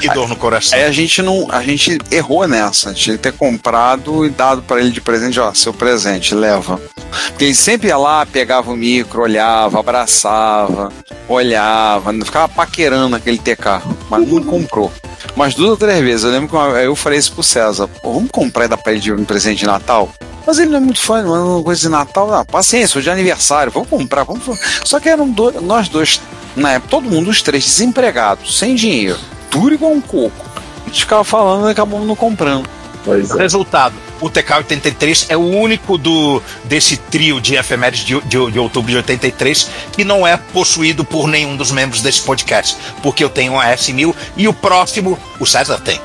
que dor no coração. Aí a gente não, a gente errou nessa. Tinha que ter comprado e dado pra ele de presente, ó, seu presente, leva. Porque ele sempre ia lá, pegava o micro, olhava, abraçava, olhava, ficava paquerando aquele TK, mas não comprou. Mas duas ou três vezes, eu lembro que uma- eu falei isso pro César, vamos comprar pra ele de um presente de Natal? Mas ele não é muito fã, mano, coisa de Natal, não, paciência, hoje é aniversário, vamos comprar, vamos. Só que eram dois, nós dois, na época, todo mundo, os três, desempregados, sem dinheiro, duro igual um coco. A gente ficava falando e acabamos não comprando. Pois é. Resultado: o TK-83 é o único do desse trio de efemérides de, de, de outubro de 83 que não é possuído por nenhum dos membros desse podcast. Porque eu tenho um S1000 e o próximo, o César tem.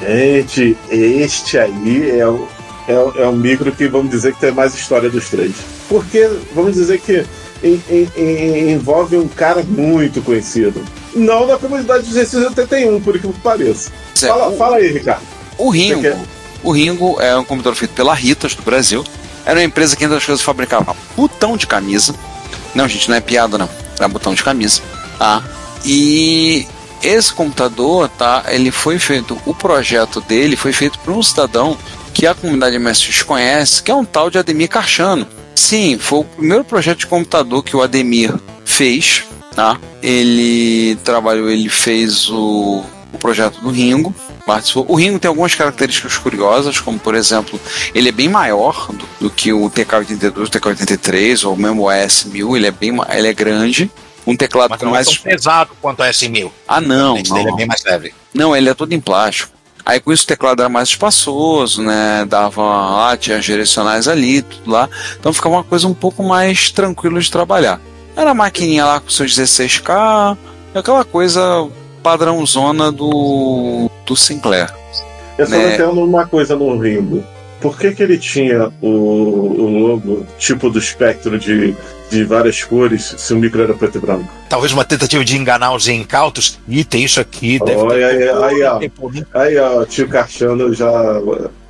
Gente, este aí é o, é, o- é o micro que vamos dizer que tem mais história dos três. Porque vamos dizer que em- em- em- envolve um cara muito conhecido. Não na comunidade dos 681, por que pareça. Fala, o- fala aí, Ricardo. O Ringo, o Ringo é um computador feito pela Ritas do Brasil. Era uma empresa que entre as coisas fabricava botão de camisa. Não, gente, não é piada não. Era botão de camisa. Tá? E esse computador, tá? Ele foi feito, o projeto dele foi feito por um cidadão que a comunidade MSX conhece, que é um tal de Ademir Carchano. Sim, foi o primeiro projeto de computador que o Ademir fez, tá? Ele trabalhou, ele fez o, o projeto do Ringo, participou. O Ringo tem algumas características curiosas, como por exemplo, ele é bem maior do, do que o TK-82, o TK-83 ou mesmo o AS1000, ele é bem, ele é grande. Um teclado Mas não mais. é tão pesado quanto o S1000. Ah, não, dele é bem mais leve. Não, ele é todo em plástico. Aí com isso o teclado era mais espaçoso, né? Dava lá, tinha as direcionais ali, tudo lá. Então ficava uma coisa um pouco mais tranquila de trabalhar. Era a maquininha lá com seus 16K, aquela coisa padrãozona do, do Sinclair. Eu só Né? entendo uma coisa no Ringo. Por que, que ele tinha o, o logo tipo do espectro de, de várias cores se o micro era preto e branco? Talvez uma tentativa de enganar os incautos. Ih, tem isso aqui. Deve Olha ter... aí, aí, ó. Aí, ó, tio Carchano já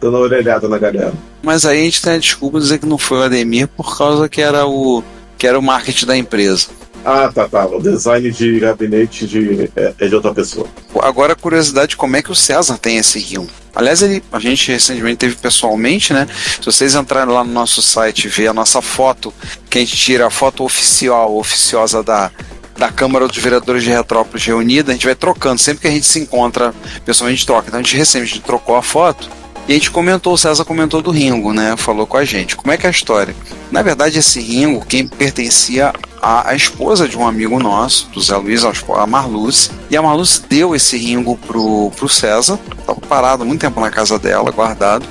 dando uma orelhada na galera. Mas aí a gente tem a desculpa de dizer que não foi o Ademir por causa que era o que era o marketing da empresa. Ah, tá, tá. O design de gabinete de, é, é de outra pessoa. Agora a curiosidade como é que o César tem esse rio. Aliás, ele, a gente recentemente teve pessoalmente, né? Se vocês entrarem lá no nosso site e ver a nossa foto, que a gente tira a foto oficial, oficiosa da, da Câmara dos Vereadores de Retrópolis reunida, a gente vai trocando. Sempre que a gente se encontra, pessoalmente a gente troca. Então a gente recentemente trocou a foto e a gente comentou, o César comentou do Ringo, né? Falou com a gente. Como é que é a história? Na verdade, esse Ringo, quem pertencia à, à esposa de um amigo nosso, do Zé Luiz, a Marluce. E a Marluce deu esse Ringo pro, pro César. Estava parado há muito tempo na casa dela, guardado.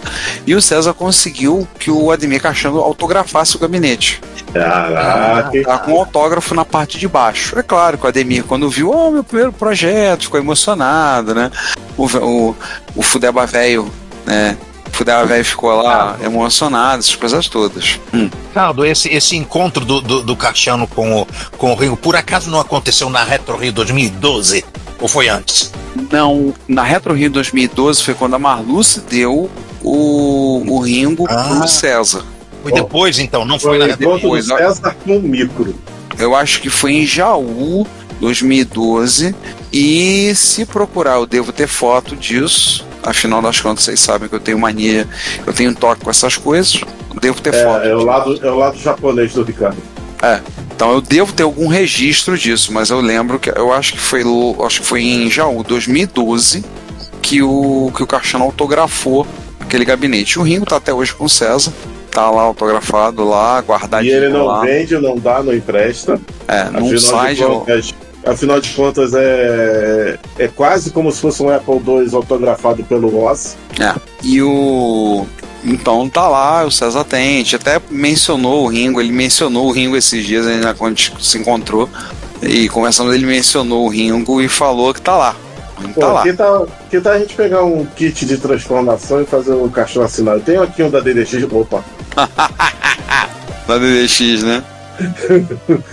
E o César conseguiu que o Ademir Cachando autografasse o gabinete. Caraca. Tá com um autógrafo na parte de baixo. É claro que o Ademir, quando viu, oh, meu primeiro projeto, ficou emocionado, né? O, o, o Fudeba Velho, né? O Fudeba Velho ficou lá emocionado, essas coisas todas. Hum. Ricardo, esse, esse encontro do, do, do Cassiano com o, com o Ringo, por acaso não aconteceu na Retro Rio 2012? Ou foi antes? Não, na Retro Rio 2012 foi quando a Marluce deu o, o Ringo Ah. pro César. Foi depois, então, não Foi foi na do depois, ó. César com o micro. Eu acho que foi em Jaú 2012 e se procurar eu devo ter foto disso. Afinal das contas, vocês sabem que eu tenho mania, eu tenho toque com essas coisas. Devo ter foto. É, é, o lado, é o lado japonês do Ricardo. Então eu devo ter algum registro disso, mas eu lembro que eu acho que foi acho que foi em Jaú 2012 que o que o Caixano autografou aquele gabinete. O Ringo tá até hoje com o César, tá lá autografado lá, E guardadinho ele não lá. vende, não dá, não empresta. É, não sai de de contas, afinal de contas é, é quase como se fosse um Apple II autografado pelo Ross. É. E o. Então tá lá, o César tem. A gente até mencionou o Ringo, ele mencionou o Ringo esses dias, ainda quando a gente se encontrou. E conversando, ele mencionou o Ringo e falou que tá lá. Pô, tá lá. que, tal, que tal a gente pegar um kit de transformação e fazer um caixão assinado? Tem aqui um da DDX. Opa, Da DDX, né?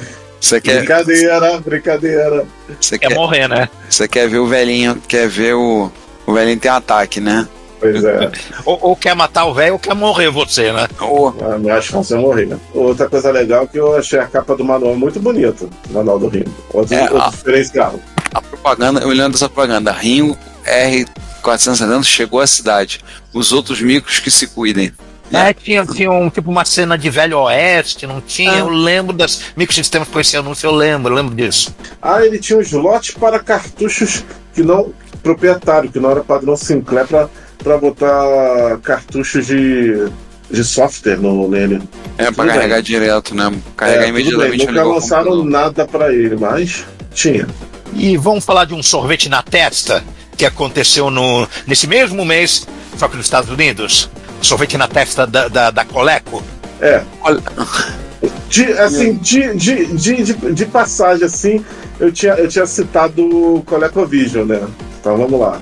Você quer, Brincadeira, brincadeira. você Quer quer, morrer, né? você quer ver o velhinho, quer ver o. O velhinho tem ataque, né? Pois é. Ou, ou quer matar o velho ou quer morrer você, né? Ô, A minha chance é morrer. né? Outra coisa legal é que eu achei a capa do manual muito bonita. Manual do Ringo. Outro, É, outro a- diferencial. a propaganda, olhando essa propaganda, Rinho R470 chegou à cidade. Os outros micros que se cuidem. É, tinha, tinha um, tipo uma cena de velho oeste, não tinha? Ah. Eu lembro das microsistemas com esse anúncio, eu lembro, eu lembro disso. Ah, ele tinha um slot para cartuchos que não. proprietário, que não era padrão Sinclair pra, pra botar cartuchos de. de software no, nele. É, pra Tudo carregar bem. direto, né? Carregar É, tudo bem, imediatamente Nunca lançaram nada pra ele, mas tinha. E vamos falar de um sorvete na testa que aconteceu no, nesse mesmo mês, só que nos Estados Unidos. Sorvete na testa da, da, da Coleco. É. De, assim, de, de, de, de, de passagem, assim, eu tinha, eu tinha citado o ColecoVision, né? Então vamos lá.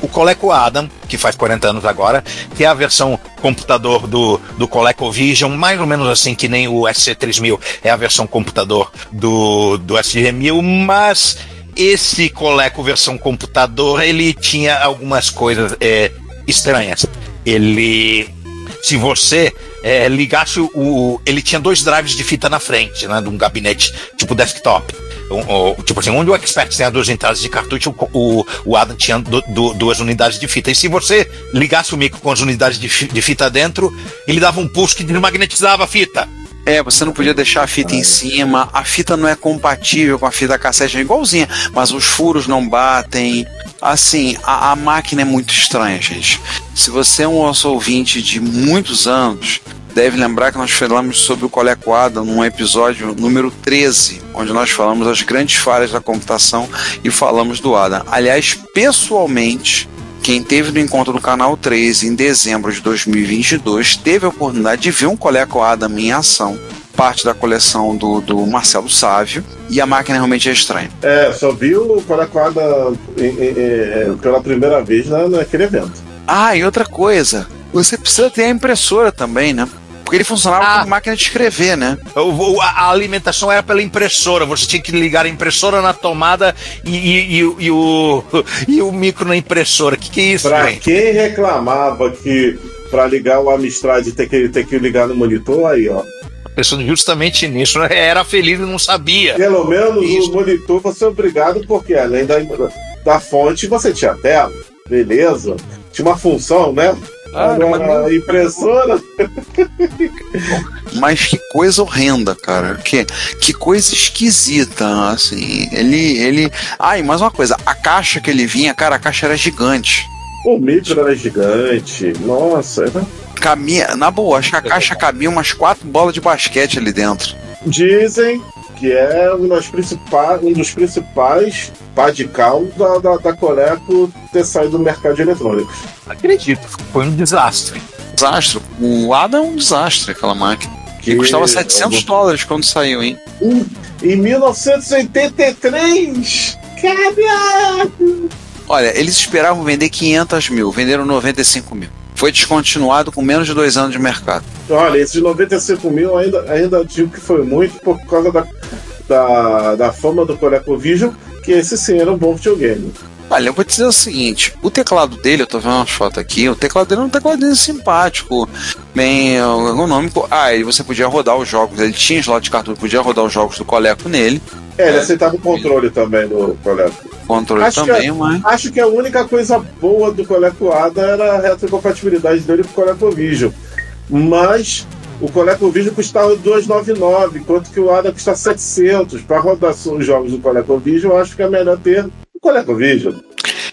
O Coleco Adam, que faz 40 anos agora, que é a versão computador do, do ColecoVision, mais ou menos assim que nem o SC3000 é a versão computador do, do SG1000, mas esse Coleco versão computador, ele tinha algumas coisas é, estranhas. Ele, se você é, ligasse o, ele tinha dois drives de fita na frente, né, de um gabinete tipo desktop. Um- um- tipo assim, onde o Expert as duas entradas de cartucho, o, o, Adam tinha du- du- duas unidades de fita. E se você ligasse o micro com as unidades de, de fita dentro, ele dava um pulso que desmagnetizava a fita. É, você não podia deixar a fita em cima, a fita não é compatível com a fita cassete, é igualzinha, mas os furos não batem. Assim, a, a máquina é muito estranha, gente. Se você é um nosso ouvinte de muitos anos, deve lembrar que nós falamos sobre o Coleco Adam num episódio número 13, onde nós falamos das grandes falhas da computação e falamos do Adam. Aliás, pessoalmente, quem teve no encontro do Canal 3 em dezembro de 2022 teve a oportunidade de ver um Coleco Adam em ação, parte da coleção do, do Marcelo Sávio, e a máquina realmente é estranha. É, só vi o Colecoada pela primeira vez na, naquele evento. Ah, e outra coisa, você precisa ter a impressora também, né? Porque ele funcionava Ah. como máquina de escrever, né? O- o- a alimentação era pela impressora, você tinha que ligar a impressora na tomada e, e- e- e o, e o micro na impressora. O que, que é isso, Pra gente? quem reclamava que pra ligar o Amstrad ter que, ter que ligar no monitor, aí ó. Pensando justamente nisso, né? era feliz e não sabia. Pelo menos Isso. o monitor você é obrigado, porque além da, da fonte você tinha tela, beleza. Tinha uma função, né? Ah, Agora, a impressora. Mas que coisa horrenda, cara. Que, que coisa esquisita, assim. Ele, ele. Ah, e mais uma coisa, a caixa que ele vinha, cara, a caixa era gigante. O micro era gigante. Nossa, era Cabia, na boa, acho que a caixa cabia umas quatro bolas de basquete ali dentro. Dizem que é um, das principais, um dos principais pá de cal da, da, da Coleco ter saído do mercado de eletrônicos. Acredito, foi um desastre. Desastre. O Adam é um desastre, aquela máquina. Que custava 700 dólares quando saiu, hein? Em 1983! Caraca! Olha, eles esperavam vender 500 mil, venderam 95 mil. Foi descontinuado com menos de dois anos de mercado. Olha, esses 95 mil ainda, ainda digo que foi muito por causa da, da, da fama do ColecoVision, que esse sim era um bom videogame. Olha, eu vou te dizer o seguinte: o teclado dele, eu tô vendo umas fotos aqui, o teclado dele é um tecladinho simpático, bem ergonômico. Ah, e você podia rodar os jogos, ele tinha slot de cartucho, podia rodar os jogos do Coleco nele, É, ele aceitava o controle também do Coleco. controle Acho que também, mas. Acho que a única coisa boa do Coleco Ada era a retrocompatibilidade dele com o ColecoVision. Mas o ColecoVision custava 299, enquanto que o Ada custa 700. Para rodar os jogos do ColecoVision, eu acho que é melhor ter o ColecoVision.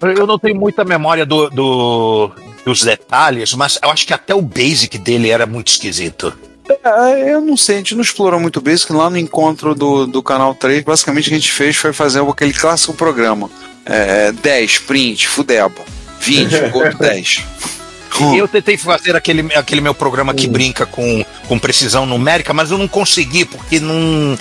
Eu não tenho muita memória do, do- dos detalhes, mas eu acho que até o basic dele era muito esquisito. É, eu não sei, a gente não explorou muito basic. Lá no encontro do, do canal 3, basicamente o que a gente fez foi fazer aquele clássico programa: é, 10, print, fudeba, 20, outro 10. Eu tentei fazer aquele, aquele meu programa que brinca com, com precisão numérica, mas eu não consegui, porque não.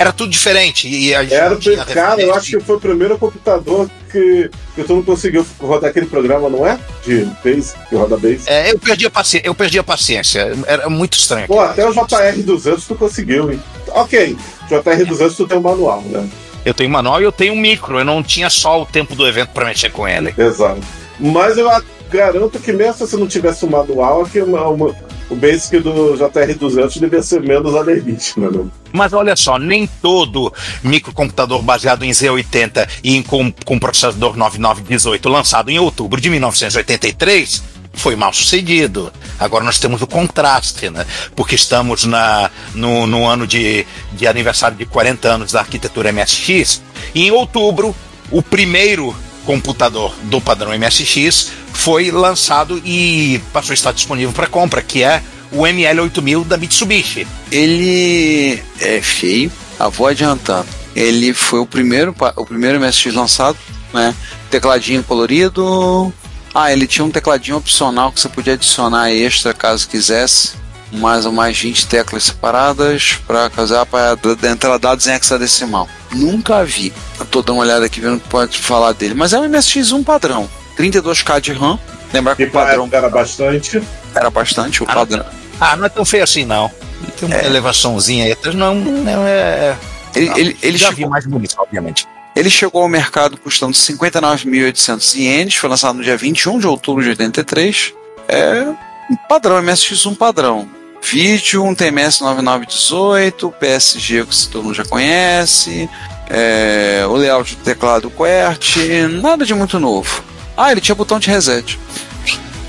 Era tudo diferente. E a gente Era, tinha cara, eu acho que foi o primeiro computador que, que tu não conseguiu rodar aquele programa, não é? De base, que roda base. É, eu perdi a paciência, eu perdi a paciência. Era muito estranho. Pô, até o JR200 tu conseguiu, hein? Ok, JR200 tu tem um manual, né? Eu tenho manual e eu tenho um micro. Eu não tinha só o tempo do evento para mexer com ele. Exato. Mas eu garanto que mesmo se não tivesse um manual, que uma, uma, o Basic do JR200 devia ser menos alienígena, né? Mas olha só, nem todo microcomputador baseado em Z80 e em, com, com processador 9918 lançado em outubro de 1983 foi mal sucedido. Agora nós temos o contraste, né? Porque estamos na, no, no ano de, de aniversário de 40 anos da arquitetura MSX, e em outubro, o primeiro computador do padrão MSX foi lançado e passou a estar disponível para compra, que é o ML8000 da Mitsubishi. Ele é feio, a vou adiantando. Ele foi o primeiro, o primeiro MSX lançado, né? Tecladinho colorido. Ah, ele tinha um tecladinho opcional que você podia adicionar extra caso quisesse. Mais ou mais 20 teclas separadas para casar para entrar dados em hexadecimal. Nunca vi. Eu tô dando uma olhada aqui vendo que pode falar dele. Mas é um MSX1 padrão. 32K de RAM. Lembrar que E o padrão era bastante. era bastante o Ah, padrão. Ah, não é tão feio assim, não. Tem uma elevaçãozinha aí atrás, não, não é. Ele, não, ele, ele já chegou, vi mais bonito, obviamente. ele chegou ao mercado custando 59.800 ienes, foi lançado no dia 21 de outubro de 83. É um padrão, MSX1 padrão. Vídeo, um TMS 9918, PSG que todo mundo já conhece, é, o layout do teclado QWERTY, nada de muito novo. Ah, ele tinha botão de reset.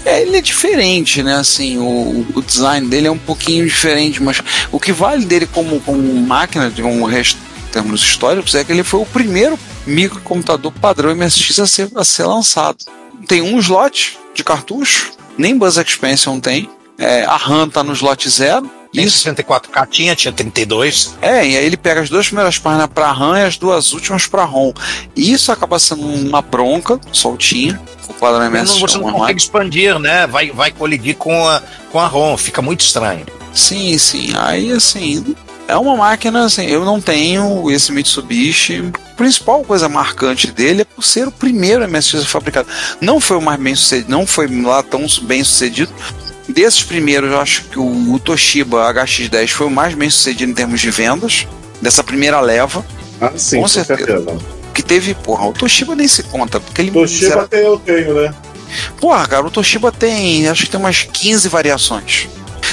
É, ele é diferente, né? Assim, o, o design dele é um pouquinho diferente, mas o que vale dele como, como máquina, de um resto em termos históricos, é que ele foi o primeiro microcomputador padrão MSX a ser, a ser lançado. Tem um slot de cartucho, nem Buzz Expansion tem. É, a RAM tá no slot zero. Nem Isso 64K tinha, tinha 32. é, e aí ele pega as duas primeiras páginas para RAM e as duas últimas para ROM. E isso acaba sendo uma bronca, soltinha. O Não, MS você não uma consegue expandir, né? Vai, vai colidir com a, com a ROM, fica muito estranho. Sim, sim. Aí, assim, é uma máquina, assim, eu não tenho esse Mitsubishi. A principal coisa marcante dele é por ser o primeiro MSX fabricado. Não foi o mais bem sucedido, não foi lá tão bem sucedido. Desses primeiros, eu acho que o, o Toshiba HX10 foi o mais bem sucedido em termos de vendas. Dessa primeira leva. Ah, sim, Com certeza. certeza. Que teve, porra, o Toshiba nem se conta, porque ele. Toshiba tem, eu tenho, né? Porra, cara, o Toshiba tem, acho que tem umas 15 variações.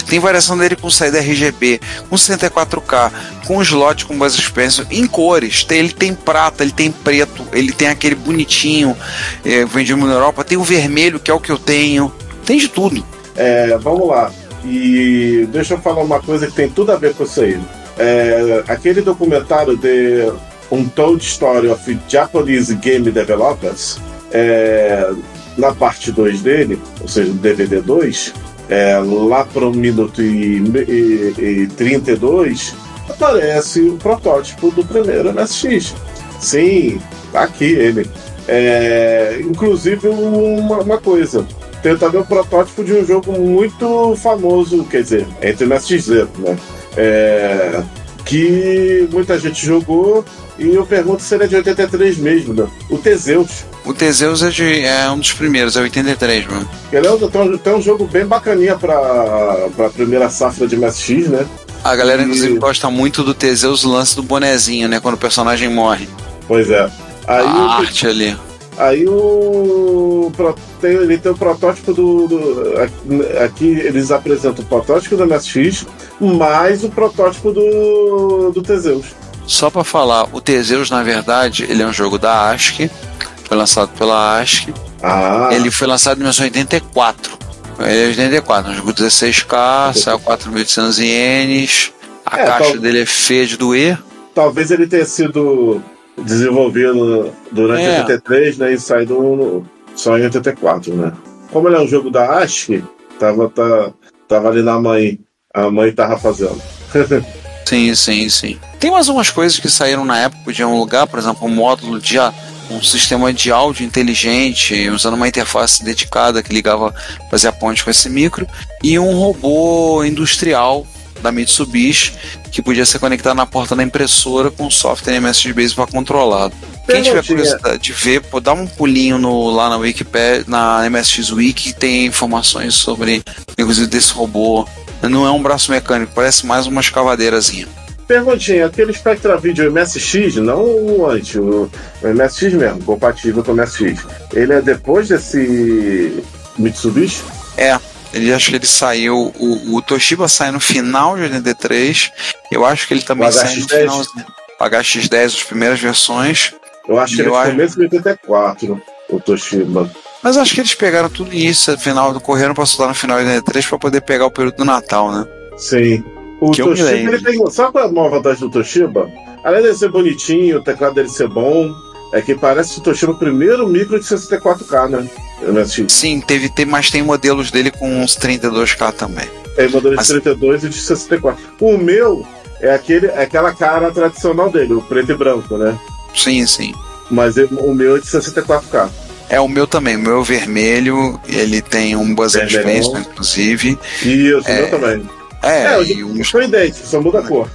Tem variação dele com saída RGB, com 64K, com slot com base expansion, em cores. Tem, ele tem prata, ele tem preto, ele tem aquele bonitinho, é, vendido na Europa, tem o vermelho, que é o que eu tenho. Tem de tudo. É, vamos lá. E deixa eu falar uma coisa que tem tudo a ver com isso aí. É, aquele documentário de Untold Story of Japanese Game Developers, é, na parte 2 dele, ou seja, no DVD 2, é, lá para um minuto e, e, e 32, aparece o protótipo do primeiro MSX. Sim, tá aqui ele. É, inclusive, uma, uma coisa. Tem também o protótipo de um jogo muito famoso, quer dizer, entre MSX né? É, que muita gente jogou e eu pergunto se ele é de 83 mesmo, né? O Teseus. O Teseus é, de- é um dos primeiros, é 83, mano. Ele é um, tem, um, tem um jogo bem bacaninha pra, pra primeira safra de MSX, né? A galera, E- inclusive, gosta muito do Teseus lance do bonezinho, né? Quando o personagem morre. Pois é. Aí, a o, arte ali. aí o. Tem, ele tem o protótipo do, do- aqui- eles apresentam o protótipo do MSX, mais o protótipo do, do Teseus. Só pra falar, o Teseus, na verdade, ele é um jogo da ASCII. Foi lançado pela ASCII. Ah, Ele foi lançado em 1984. Ele é de 84, um jogo 16K, saiu 4.800 ienes. A É, caixa tal- dele é feia de doer. talvez ele tenha sido desenvolvido durante É. 83, né? E saído só em 84, né? Como ele é um jogo da ASCII, tava, tá, tava ali na mãe. A mãe tava fazendo. Sim, sim, sim. Tem mais umas coisas que saíram na época de um lugar, por exemplo, um módulo de um sistema de áudio inteligente, usando uma interface dedicada que ligava, fazia ponte com esse micro, e um robô industrial da Mitsubishi que podia ser conectado na porta da impressora com software MSX Basic controlado. Quem tiver curiosidade de ver, pô, dá um pulinho no, lá na Wikipedia, na MSX Wiki, que tem informações sobre, inclusive, desse robô. Não é um braço mecânico, parece mais uma escavadeirazinha. Perguntinha, aquele Spectra Video MSX, não o anti, o, o MSX mesmo, compatível com o MSX. Ele é depois desse Mitsubishi? É, ele acho que ele saiu. O, o Toshiba sai no final de 83. Eu acho que ele também sai no HX10? final. O HX10, as primeiras versões. Eu acho que ele acho- começo de 84, o Toshiba. Mas acho que eles pegaram tudo isso, final do correram pra soltar no final de 83 pra poder pegar o período do Natal, né? Sim. O Que Toshiba, ele tem. Sabe qual é a maior vantagem do Toshiba? Além dele ser bonitinho, o teclado dele ser bom, é que parece o Toshiba o primeiro micro de 64K, né? Sim, teve, tem, mas tem modelos dele com uns 32K também. É modelo de Mas- 32 e de 64. O meu é, aquele, é aquela cara tradicional dele, o preto e branco, né? Sim, sim. Mas o meu é de 64K. É o meu também, o meu é vermelho, ele tem um Buzzer Vermelhão. Spencer, inclusive. Isso, o meu também. É, É, e o uns, foi idêntico, só muda a cor.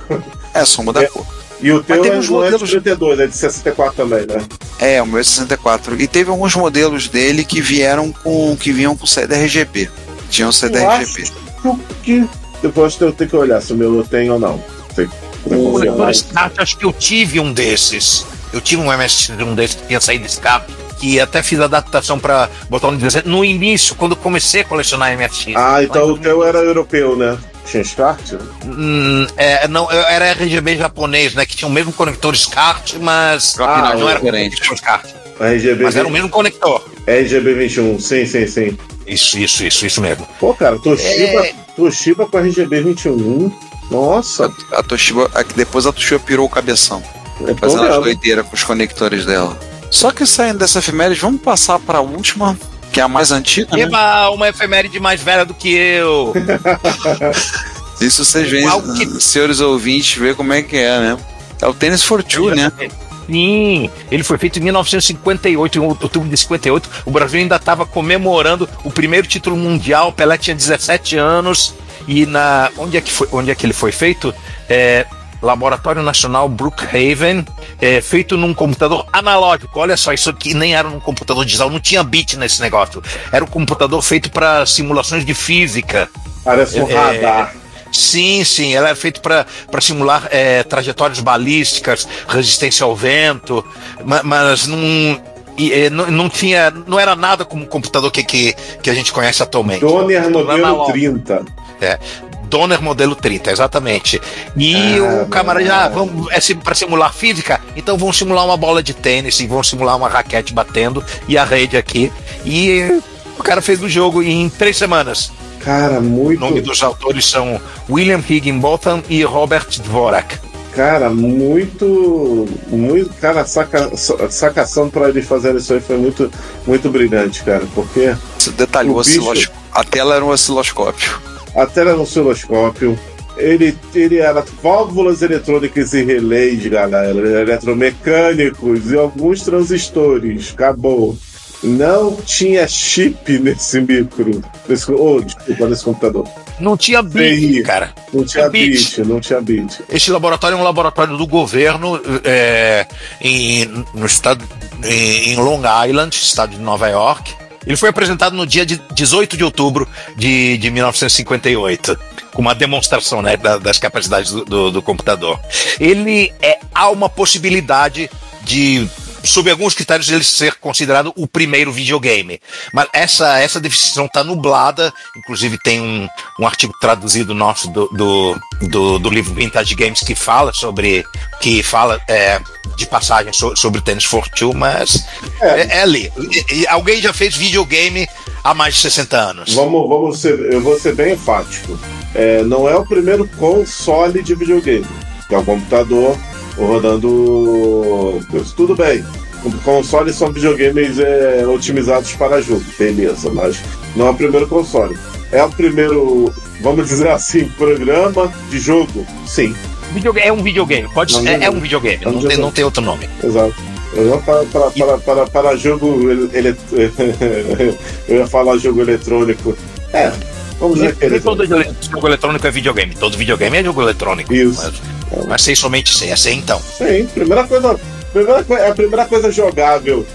é soma da É. cor. E o teu Mas é, uns não é de modelos- 32, é de 64 também, né? É, o meu é 64. E teve alguns modelos dele que vieram com. que vinham com saída RGB. Tinham saída Eu RGB. acho que. Depois eu tenho que olhar se o meu tem ou não. Tem O acho que eu tive um desses. Eu tive um MSX de um desses que tinha saído SCART, que até fiz adaptação para botar no 17. No início, quando eu comecei a colecionar MSX. Ah, então o teu era europeu, né? Tinha SCART? Hum, é, não, era RGB japonês, né? Que tinha o mesmo conector SCART, mas Ah, não era diferente. conector SCART. RGB, Mas era o mesmo conector. RGB 21, sim, sim, sim. Isso, isso, isso, isso mesmo. Pô, cara, Toshiba, É. Toshiba com RGB 21. Nossa, A, a Toshiba, a- depois a Toshiba pirou o cabeção, é fazendo as doideiras com os conectores dela. Só que saindo dessa efeméride, vamos passar para a última, que é a mais antiga, né? Eba, uma efeméride mais velha do que eu. Isso vocês veem, que- senhores ouvintes, ver como é que é, né? É o Tênis for Two, né? Sim, ele foi feito em 1958, em outubro de 58. O Brasil ainda estava comemorando o primeiro título mundial. Pelé tinha 17 anos e na onde é que foi, onde é que ele foi feito? É, Laboratório Nacional Brookhaven, é, feito num computador analógico. Olha só, isso aqui nem era num computador digital, não tinha bit nesse negócio. Era um computador feito para simulações de física. Parece um É, radar. Sim, sim, ela é feita para simular é, trajetórias balísticas, resistência ao vento, ma- mas não, e, é, não, não tinha, não era nada como o computador que, que, que a gente conhece atualmente. Donner modelo analógico. 30. Donner modelo 30, exatamente. E Ah, o camarada, ah, vamos, é para simular física, então vamos simular uma bola de tênis e vamos simular uma raquete batendo e a rede aqui. E o cara fez o jogo em três semanas. Cara, O muito. nome dos autores são William Higginbotham e Robert Dvorak. Cara, muito. Muito. Cara, a saca, sacação pra eles fazerem isso aí foi muito, muito brilhante, cara. Porque detalhe, O o bicho- osciloscópio. A tela era um osciloscópio. A tela era um osciloscópio. Ele, ele era válvulas eletrônicas e relés, galera, eletromecânicos e alguns transistores. Acabou. Não tinha chip nesse micro. Nesse, oh, desculpa, nesse computador. Não tinha bit, cara. Não tinha bit. não tinha bit. Esse laboratório é um laboratório do governo é, em, no estado, em, em Long Island, estado de Nova York. Ele foi apresentado no dia de 18 de outubro de, de 1958, com uma demonstração né, da- das capacidades do, do- do computador. Ele é, há uma possibilidade de, sob alguns critérios, ele ser considerado o primeiro videogame. Mas essa, essa definição está nublada, inclusive tem um, um artigo traduzido nosso do, do, do, do livro Vintage Games que fala sobre, que fala é, de passagem so- sobre o Tennis for Two, mas é, é ali. E- e alguém já fez videogame há mais de 60 anos. Vamos, vamos ser, eu vou ser bem enfático. É, não é o primeiro console de videogame. É um computador rodando. Tudo bem. Consoles são videogames é, otimizados para jogo, beleza, mas não é o primeiro console. É o primeiro, vamos dizer assim, programa de jogo? Sim, é um videogame, pode Não, ser, é, videogame. um videogame, É um não, tem, não tem outro nome. exato. Para, para, para, para, para jogo ele, ele- eu ia falar jogo eletrônico. É, vamos dizer que Nem ele todo jogo eletrônico é videogame, todo videogame é jogo eletrônico. Isso. Mas, mas sei somente ser, é ser então. Sim, primeira coisa, primeira, é a primeira coisa jogável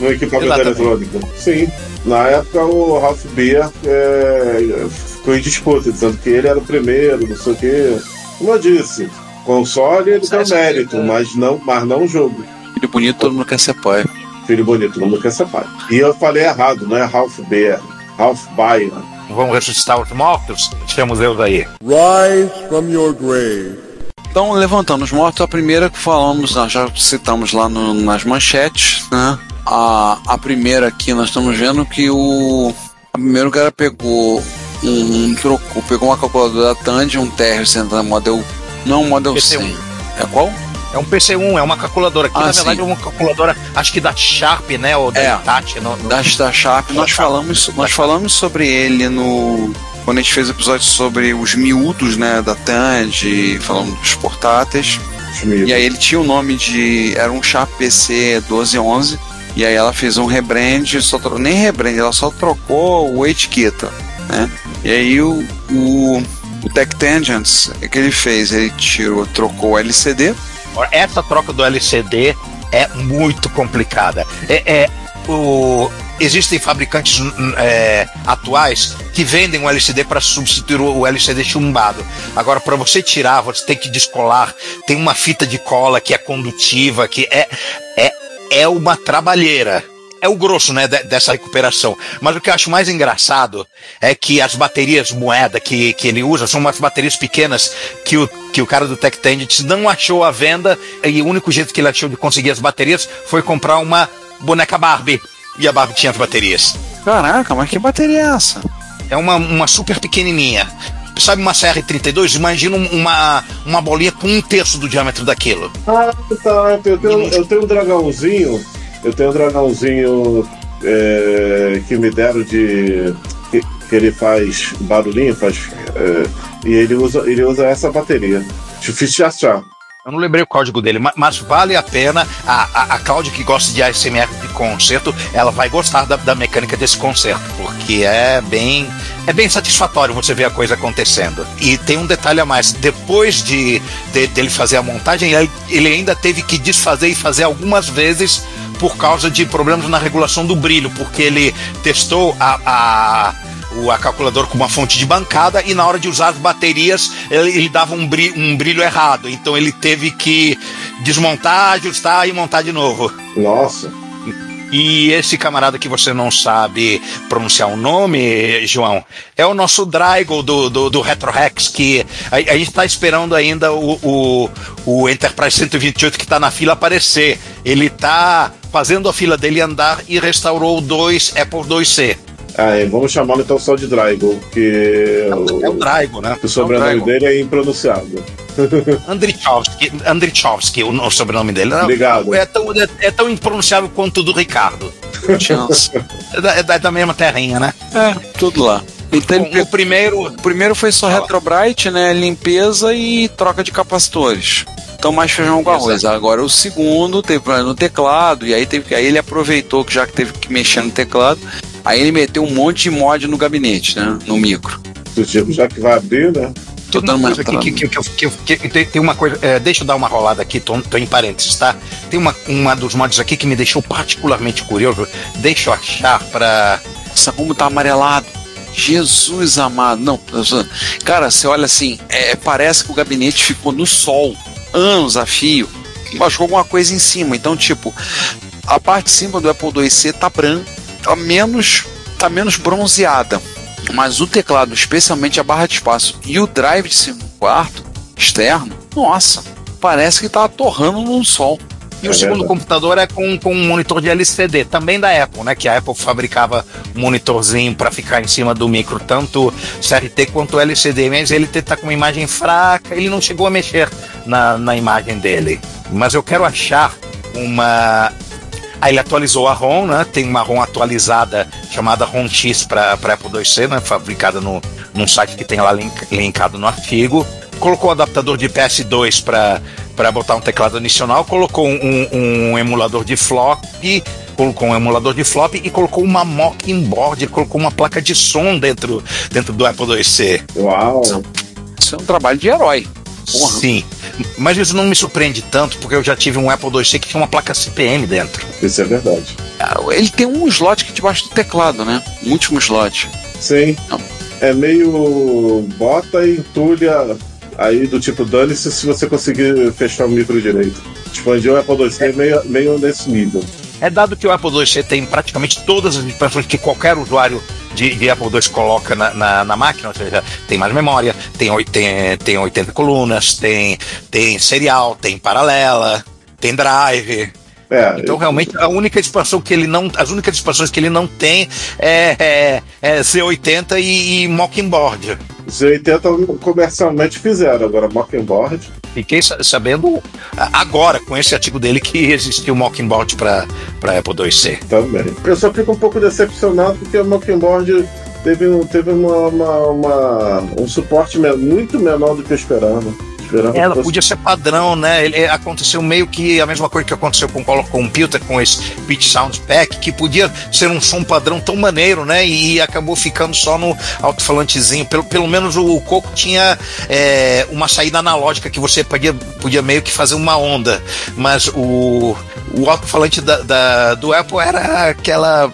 no equipamento Exatamente. eletrônico. Sim. Na época o Ralph Beer é, ficou em disputa, dizendo que ele era o primeiro, não sei o quê. Como eu disse, Console ele tem Essa- mérito, mas não, mas não o jogo. Filho bonito, todo mundo quer ser pai. Filho bonito, não quer ser pai. E eu falei errado, não é Ralph Baer, Ralph Baer. Vamos ressuscitar os mortos? Temos Deus aí. Rise from your grave. Então, levantando os mortos, a primeira que falamos, nós já citamos lá no- nas manchetes, né? A, a primeira aqui nós estamos vendo que o. A primeiro cara pegou um, um trocou, pegou uma calculadora da Tandy, um TR Central Model. Não, Model PC1. 100. É qual? É um PC1, é uma calculadora. Que Ah, na verdade sim. é uma calculadora, acho que da Sharp, né? Ou da É. Hitachi. No, no- Da, da Sharp. Nós falamos, nós falamos sobre ele no. Quando a gente fez o episódio sobre os miúdos, né, da Tandy, falando dos portáteis. E aí ele tinha o nome de. Era um Sharp PC 1211. E aí ela fez um rebrand, só tro- nem rebrand, ela só trocou o etiqueta, né? E aí o, o, o Tech Tangents, o que ele fez? Ele tirou, trocou o LCD, Essa troca do LCD é muito complicada. É, é, o, existem fabricantes é, atuais que vendem o LCD para substituir o LCD chumbado. Agora, para você tirar, você tem que descolar. Tem uma fita de cola que é condutiva, que é, é, é uma trabalheira. É o grosso, né, de- dessa recuperação. Mas o que eu acho mais engraçado é que as baterias moeda que, que ele usa são umas baterias pequenas que o, que o cara do Tech Tangents não achou à venda e o único jeito que ele achou de conseguir as baterias foi comprar uma boneca Barbie. E a Barbie tinha as baterias. Caraca, mas que bateria é essa? É uma, uma super pequenininha. Sabe uma CR32? Imagina um- uma, uma bolinha com um terço do diâmetro daquilo. Ah, tá. Eu tenho, eu tenho um dragãozinho. Eu tenho um dragãozinho é, que me deram de. Que, que ele faz barulhinho, faz. é, e ele usa, ele usa essa bateria. Difícil de achar. Eu não lembrei o código dele, ma- mas vale a pena. A, a, a Cláudia que gosta de ASMR de concerto, ela vai gostar da, da mecânica desse concerto, porque é bem. É bem satisfatório você ver a coisa acontecendo. E tem um detalhe a mais: depois de, de- dele fazer a montagem, ele ainda teve que desfazer e fazer algumas vezes por causa de problemas na regulação do brilho, porque ele testou a- a o a com uma fonte de bancada e na hora de usar as baterias ele, ele dava um brilho, um brilho errado. Então ele teve que desmontar, ajustar e montar de novo. Nossa. E esse camarada que você não sabe pronunciar o nome, João, é o nosso Draigo do, do, do que a, a gente está esperando ainda o, o, o Enterprise 128 que está na fila aparecer. Ele está fazendo a fila dele andar e restaurou dois Apple IIc. Ah, é, vamos chamá-lo então só de Draigo, que É o Draigo, né? o, sobrenome É o dele é impronunciável. Andrichovski, o, o sobrenome dele. Não, Obrigado. É tão, é, é tão impronunciável quanto o do Ricardo. É da, é da- da mesma terrinha, né? É, tudo lá. Então O, o primeiro. O primeiro foi só Fala. Retrobrite, né? Limpeza e troca de capacitores. Então mais feijão com arroz. Agora o segundo teve problema no teclado, e aí, teve, que- aí ele aproveitou que já que teve que mexer no teclado, aí ele meteu um monte de mod no gabinete, né? No micro. Tipo, já que vai abrir, né? Tô dando uma coisa aqui que, que, que, que- que- tem, tem uma coisa. é, deixa eu dar uma rolada aqui, tô, tô em parênteses, tá? Tem uma, uma dos mods aqui que me deixou particularmente curioso. Deixa eu achar pra. Nossa, como tá amarelado. Jesus amado. Não, cara, você olha assim, é, parece que o gabinete ficou no sol, anos a fio. Baixou alguma coisa em cima. Então, tipo, a parte de cima do Apple IIc tá branca, tá menos, tá menos bronzeada. Mas o teclado, especialmente a barra de espaço e o drive de segundo quarto externo, nossa, parece que tá torrando no sol. E É o segundo verdade. computador é com, com um monitor de LCD, também da Apple, né? Que a Apple fabricava um monitorzinho para ficar em cima do micro, tanto CRT quanto LCD, mas ele tá com uma imagem fraca, ele não chegou a mexer na, na imagem dele. Mas eu quero achar uma. Aí ele atualizou a ROM, né? Tem uma ROM atualizada chamada ROM X para Apple IIc, né? Fabricada no, num site que tem lá link, linkado no artigo. Colocou o adaptador de PS2 para para botar um teclado adicional, colocou um, um emulador de flop, colocou um emulador de flop e colocou uma mocking board, colocou uma placa de som dentro, dentro do Apple IIc. Uau. Isso é um trabalho de herói. Porra. Sim, mas isso não me surpreende tanto, porque eu já tive um Apple IIc que tinha uma placa CPM dentro. Isso é verdade. Ah, Ele tem um slot aqui debaixo do teclado, né? Um último slot. Sim. Não. É meio bota e entulha Aí do tipo, dane-se se você conseguir fechar o micro direito. Expandir o Apple IIc meio, meio nesse nível. É dado que o Apple IIc tem praticamente todas as expansões que qualquer usuário de, de Apple II coloca na, na, na, máquina, ou seja, tem mais memória, tem, tem, tem 80 colunas, tem, tem serial, tem paralela, tem drive. É, então realmente a única expansão que ele não, as únicas expansões que ele não tem é, é, é Z80 e, e Mockingbird. Z80 comercialmente fizeram, agora Mockingbird. Fiquei sabendo agora com esse artigo dele que existiu Mockingbird para Apple IIc. Também. Eu só fico um pouco decepcionado porque o Mockingbird teve, teve uma, uma, uma um suporte muito menor do que eu esperava. Ela fosse... podia ser padrão, né? Ele, aconteceu meio que a mesma coisa que aconteceu com o Color Computer, com esse Pitch Sound Pack, que podia ser um som padrão tão maneiro, né? E acabou ficando só no alto-falantezinho. Pelo, pelo menos o Coco tinha é, uma saída analógica que você podia, podia meio que fazer uma onda. Mas o, o alto-falante da, da, do Apple era aquela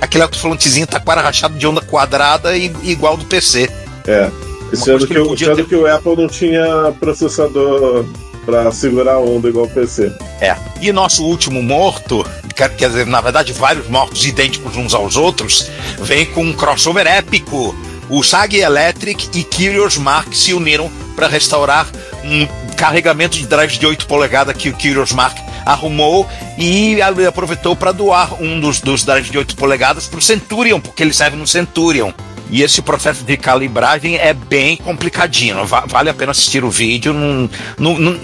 aquele alto-falantezinho taquara rachado de onda quadrada e igual do PC. É. Sendo que, que, sendo ter... que o Apple não tinha processador para segurar a onda igual o PC. É. E nosso último morto, quer, quer dizer, na verdade, vários mortos idênticos uns aos outros, vem com um crossover épico. O SAG Electric e Curious Mark se uniram para restaurar um carregamento de drives de 8 polegadas que o Curious Mark arrumou e aproveitou para doar um dos, dos drives de 8 polegadas para o Centurion, porque ele serve no Centurion. E esse processo de calibragem é bem complicadinho. Vale a pena assistir o vídeo. Não, não, não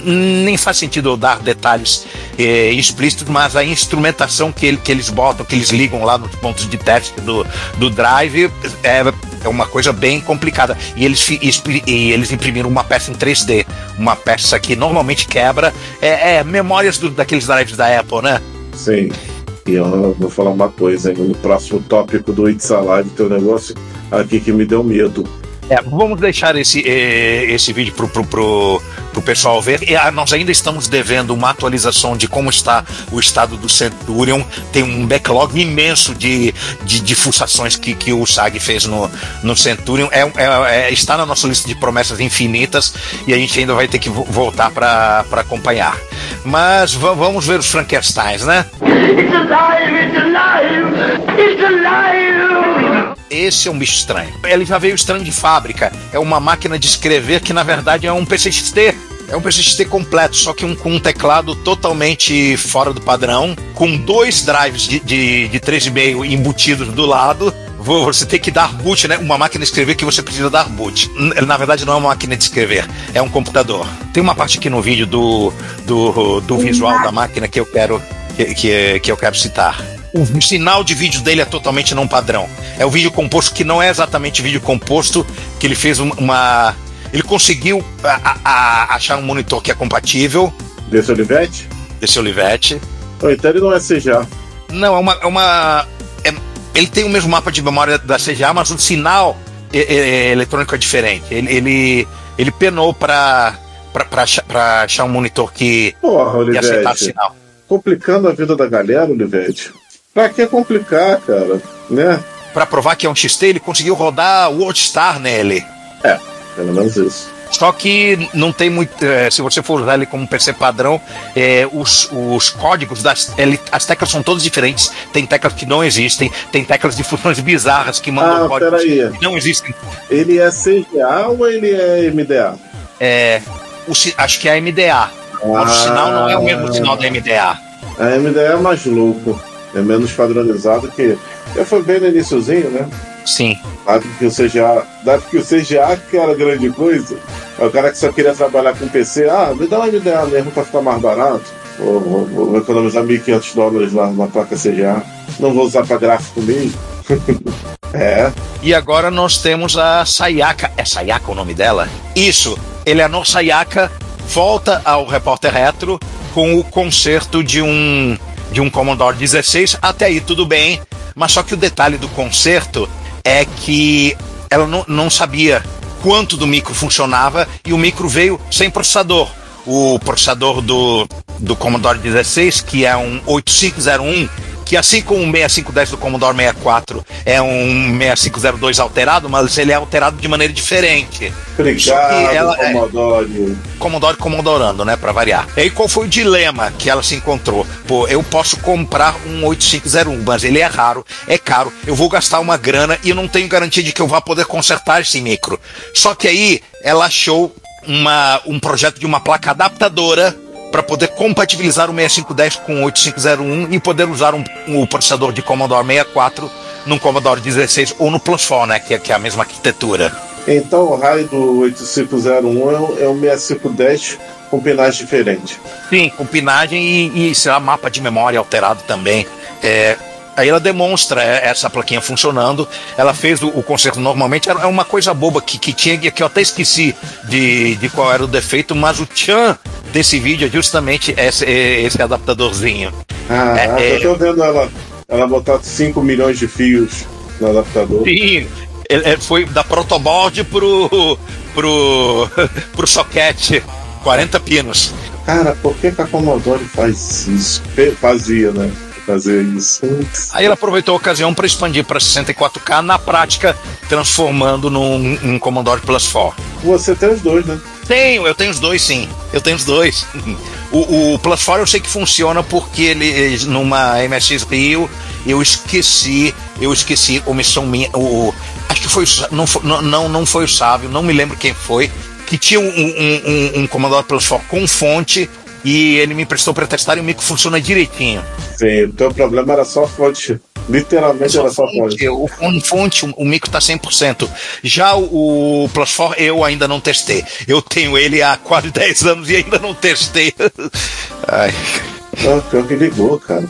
nem faz sentido eu dar detalhes eh, explícitos, mas a instrumentação que, ele, que eles botam, que eles ligam lá nos pontos de teste do, do drive, é, é uma coisa bem complicada. E eles, e eles imprimiram uma peça em 3D. Uma peça que normalmente quebra. É, é memórias do, daqueles drives da Apple, né? Sim. E eu vou falar uma coisa, hein? no próximo tópico do It's Alive, teu negócio aqui que me deu medo. É, vamos deixar esse, eh, esse vídeo pro, pro, pro, pro pessoal ver. E, ah, nós ainda estamos devendo uma atualização de como está o estado do Centurion. Tem um backlog imenso de, de, de fuçações que, que o SAG fez no, no Centurion. É, é, é, está na nossa lista de promessas infinitas e a gente ainda vai ter que voltar para acompanhar. Mas vamos ver os Frankensteins, né? It's alive, it's alive, it's alive! Esse é um bicho estranho. Ele já veio estranho de fábrica. É uma máquina de escrever que na verdade é um PCXT. É um PCXT completo, só que um, com um teclado totalmente fora do padrão, com dois drives de, de, de 3,5 embutidos do lado. Você tem que dar boot, né? Uma máquina de escrever que você precisa dar boot. Na verdade, não é uma máquina de escrever, é um computador. Tem uma parte aqui no vídeo do, do, do visual da máquina que eu quero que, que, que eu quero citar o sinal de vídeo dele é totalmente não padrão. É o vídeo composto que não é exatamente vídeo composto, que ele fez uma. Ele conseguiu a, a, achar um monitor que é compatível. Desse Olivetti? Desse Olivetti. então ele não é CGA. Não, é uma. É uma é, ele tem o mesmo mapa de memória da CGA, mas o sinal é, é, é eletrônico é diferente. Ele, ele, ele penou para achar um monitor que, Porra, que aceitasse sinal. Complicando a vida da galera, Olivetti. Pra que complicar, cara? Né? Pra provar que é um XT, ele conseguiu rodar o WordStar nele. É, pelo menos isso. Só que não tem muito. É, se você for usar ele como PC padrão, é, os, os códigos das. Ele, as teclas são todas diferentes. Tem teclas que não existem, tem teclas de funções bizarras que mandam ah, códigos que não existem. Ele é CGA ou ele é MDA? É. O, acho que é MDA. Ah, o sinal não é o mesmo sinal da MDA. A MDA é mais louco é menos padronizado que. Já foi bem no iníciozinho, né? Sim. Dado que o CGA, dado que o CGA que era grande coisa, é o cara que só queria trabalhar com PC, ah, me dá uma ideia mesmo para ficar mais barato. Vou, vou, vou economizar 1.500 dólares lá na placa CGA. Não vou usar para gráfico mesmo. é. E agora nós temos a Sayaka. É Sayaka o nome dela? Isso. Eleanor Sayaka volta ao Repórter Retro com o concerto de um de um Commodore 16, até aí tudo bem, mas só que o detalhe do conserto é que ela não, não sabia quanto do micro funcionava e o micro veio sem processador. O processador do, do Commodore 16, que é um 8501, que assim como o 6510 do Commodore 64 é um 6502 alterado, mas ele é alterado de maneira diferente. Obrigado, ela é- Commodore. Commodore Commodorando, né, Pra variar. E aí qual foi o dilema que ela se encontrou? Pô, eu posso comprar um 8501, mas ele é raro, é caro, eu vou gastar uma grana e eu não tenho garantia de que eu vá poder consertar esse micro. Só que aí ela achou uma, um projeto de uma placa adaptadora para poder compatibilizar o 6510 com o 8501 e poder usar um, um processador de Commodore 64 num Commodore 16 ou no Plus 4, né, que é, que é a mesma arquitetura. Então o raio do 8501 é um- é um 6510 com pinagem diferente. Sim, com pinagem e, e sei lá, mapa de memória alterado também. É, aí ela demonstra é, essa plaquinha funcionando. Ela fez o, o conserto normalmente. Era uma coisa boba que, que tinha, que eu até esqueci de, de qual era o defeito, mas o tchan desse vídeo é justamente esse, esse adaptadorzinho. Ah, É, eu tô vendo ela, ela botar 5 milhões de fios no adaptador. Sim, ele- foi da protoboard pro, pro, pro soquete. 40 pinos. Cara, por que, que a Commodore faz isso? Fazia, né? Fazer isso. Aí ela aproveitou a ocasião para expandir para 64K, na prática, transformando num um Commodore Plus 4. Você tem os dois, né? Tenho, eu tenho os dois sim. Eu tenho os dois. O, o Plus 4 eu sei que funciona porque ele numa MSX Rio eu esqueci, eu esqueci omissão minha. O, acho que foi não, foi- não, não, foi o Sávio, não me lembro quem foi, que tinha um, um, um, um Commodore Plus 4 com fonte e ele me emprestou para testar e o micro funciona direitinho. Sim, o teu problema era só a fonte. Literalmente era só a fonte. O com fonte, o mico tá 100%. Já o, o Plus 4 eu ainda não testei. Eu tenho ele há quase 10 anos e ainda não testei. Ai. Ah, pior que ligou, cara.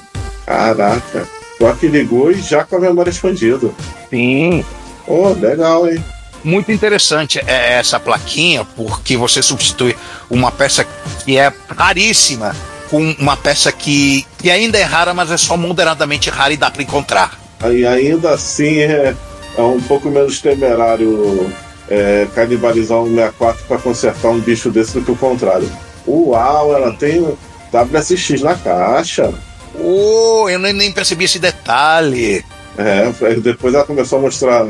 Caraca. Pior que ligou e já com a memória expandida. Sim. Oh, legal, hein? Muito interessante é essa plaquinha, porque você substitui uma peça que é raríssima com uma peça que, que ainda é rara, mas é só moderadamente rara e dá para encontrar. Aí ainda assim é, é um pouco menos temerário é, canibalizar um 64 para consertar um bicho desse do que o contrário. Uau, ela tem WSX na caixa. Oh, eu nem, nem percebi esse detalhe. É, depois ela começou a mostrar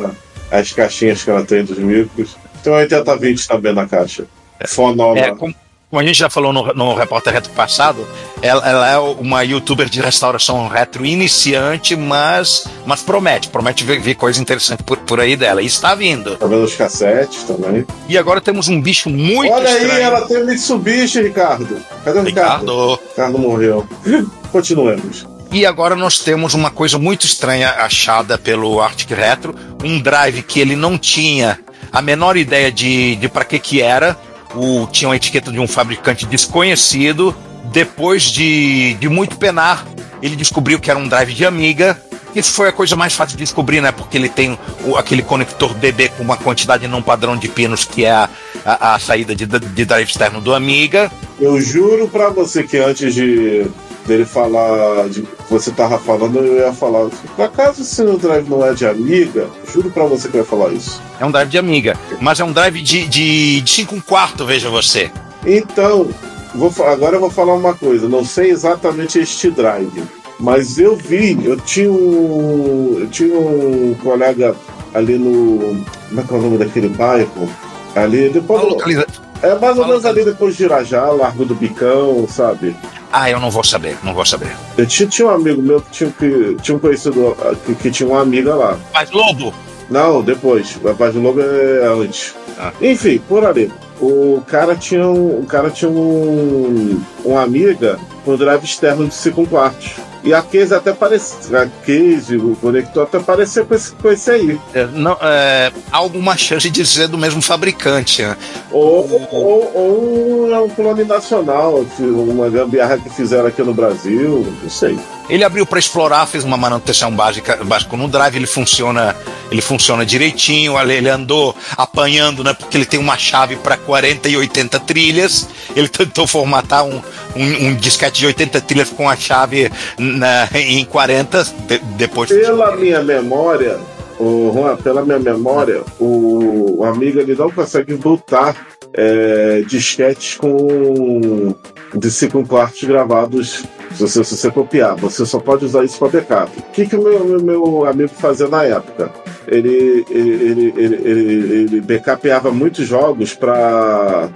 as caixinhas que ela tem dos micros. Tem um 8020 também na caixa. Fonoma. É, como, como a gente já falou no, no Repórter Retro passado, ela, ela é uma youtuber de restauração retro iniciante, mas, mas promete, promete ver, ver coisa interessante por, por aí dela. E está vindo. Tá vendo os cassetes também. E agora temos um bicho muito Olha estranho. aí, ela tem Mitsubishi, Ricardo. Cadê o Ricardo? Ricardo. Ricardo morreu. Continuemos. E agora nós temos uma coisa muito estranha achada pelo Arctic Retro, um drive que ele não tinha a menor ideia de, de para que que era. O, tinha uma etiqueta de um fabricante desconhecido. Depois de, de muito penar, ele descobriu que era um drive de Amiga. Isso foi a coisa mais fácil de descobrir, né? Porque ele tem o- aquele conector DB com uma quantidade não padrão de pinos, que é a, a, a saída de, de drive externo do Amiga. Eu juro pra você que antes de dele falar de você tava falando, eu ia falar. Por acaso esse drive não é de amiga? Juro pra você que eu ia falar isso. É um drive de Amiga, mas é um drive de, de, de 5 um quarto, veja você. Então, vou, agora eu vou falar uma coisa. Não sei exatamente este drive, mas eu vi, eu tinha um, eu tinha um colega ali no. Como é que é o nome daquele bairro? Ali, depois. Localiza- É mais ou menos ali depois de Irajá, Largo do Bicão, sabe? Ah, eu não vou saber, não vou saber. Eu tinha, tinha um amigo meu que tinha, que, tinha um conhecido ah, que, que tinha uma amiga lá. Mas Lobo, Não, depois. A página logo é antes. Ah. Enfim, por ali. O cara tinha um. O cara tinha um. Uma amiga com drive externo de 5 quartos. E a case até parecia. A case, o conector até parecia com esse, com esse aí. é, não, é, há alguma chance de ser do mesmo fabricante. né? Ou, ou, ou é um clone nacional, uma gambiarra que fizeram aqui no Brasil, não sei. Ele abriu para explorar, fez uma manutenção básica, básica no drive, ele funciona, ele funciona direitinho, ele andou apanhando, né? Porque ele tem uma chave para 40 e 80 trilhas. Ele tentou formatar um, um, um disquete de 80 trilhas com a chave na- em 40, de- depois Pela minha memória, o Juan, pela minha memória, o, o amigo ele não consegue botar é, disquetes com de 5 quartos gravados Se você, se você copiar, você só pode usar isso para backup. O que, que o meu, meu, meu amigo fazia na época? Ele, ele, ele, ele, ele, backupeava muitos jogos para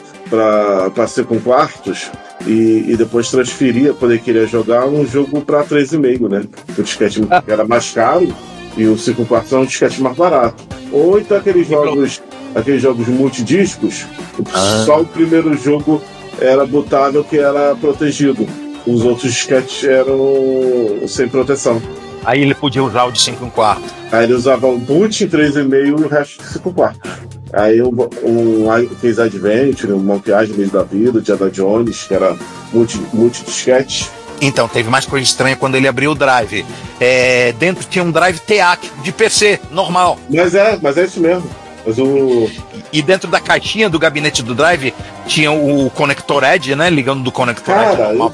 ser com quartos e, e, depois transferia quando ele queria jogar um jogo para 3,5, né? O disquete era mais caro e o 5 quartos era um disquete mais barato. Ou então aqueles jogos, aqueles jogos multidiscos, Ah. só o primeiro jogo era botável que era protegido. Os outros disquetes eram sem proteção. Aí ele podia usar o de 5 e um quarto. Aí ele usava um boot em 3,5 e o resto de 5 quartos. Aí um, um fez Adventure, um Monkey Island da vida, o Diana Jones, que era multi, multi-disquete. Então, teve mais coisa estranha quando ele abriu o drive. É, dentro tinha um drive TEAC de PC, normal. Mas é, mas é isso mesmo. Mas o. E dentro da caixinha do gabinete do drive tinha o conector Edge, né? Ligando do conector Edge Cara, eu,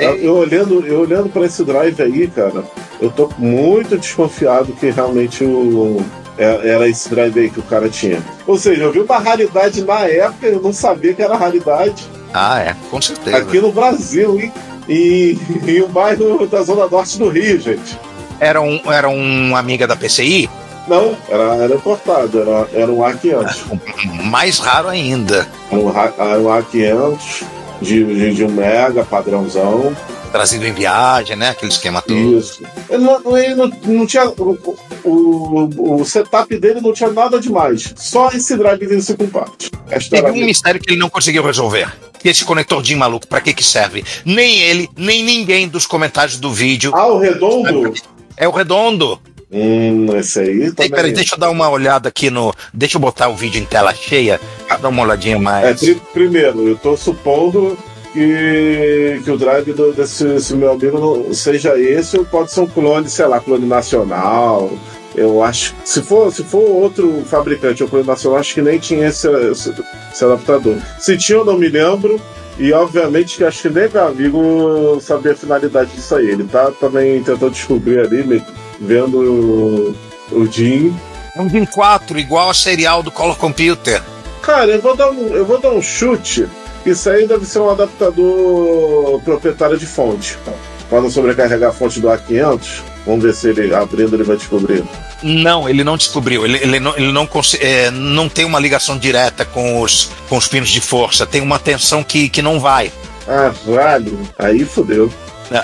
eu, eu olhando, eu olhando para esse drive aí, cara, eu tô muito desconfiado que realmente o, é- era esse drive aí que o cara tinha. Ou seja, eu vi uma raridade na época, eu não sabia que era raridade. Ah, é, com certeza. Aqui no Brasil, hein? E, e o bairro da Zona Norte do Rio, gente. Era um, era um amiga da PCI, Não, era, era importado, era, era um A500. mais raro ainda. Era um, ra- era um A500 de, de, de um mega padrãozão. Trazido em viagem, né? Aquele esquema todo. Isso. Ele não, ele não, não tinha. O, o, o setup dele não tinha nada demais. Só esse drivezinho 5 partes. Esta Teve um mistério que ele não conseguiu resolver. E esse conector de maluco, pra que que serve? Nem ele, nem ninguém dos comentários do vídeo. Ah, o redondo? É o redondo. Hum, esse aí Ei, também. peraí, deixa eu dar uma olhada aqui no. Deixa eu botar o vídeo em tela cheia. pra Dar uma olhadinha É, mais. pri- primeiro, eu tô supondo que, que o drive do- desse, meu amigo seja esse, ou pode ser um clone, sei lá, clone nacional. Eu acho se for, se for outro fabricante ou clone nacional, acho que nem tinha esse, esse, esse adaptador. Se tinha, eu não me lembro. E obviamente que acho que nem meu amigo sabia a finalidade disso aí. Ele tá também tentando descobrir ali, me- vendo o, o Jim. É um DIN 4, igual a serial do Color Computer. Cara, eu vou dar um, eu vou dar um chute. Isso aí deve ser um adaptador proprietário de fonte. Para não sobrecarregar a fonte do A500. Vamos ver se ele abrindo ele vai descobrir. Não, ele não descobriu. Ele, ele não, ele não, é, não tem uma ligação direta com os, com os pinos de força. Tem uma tensão que, que não vai. Ah, vale. Aí fodeu.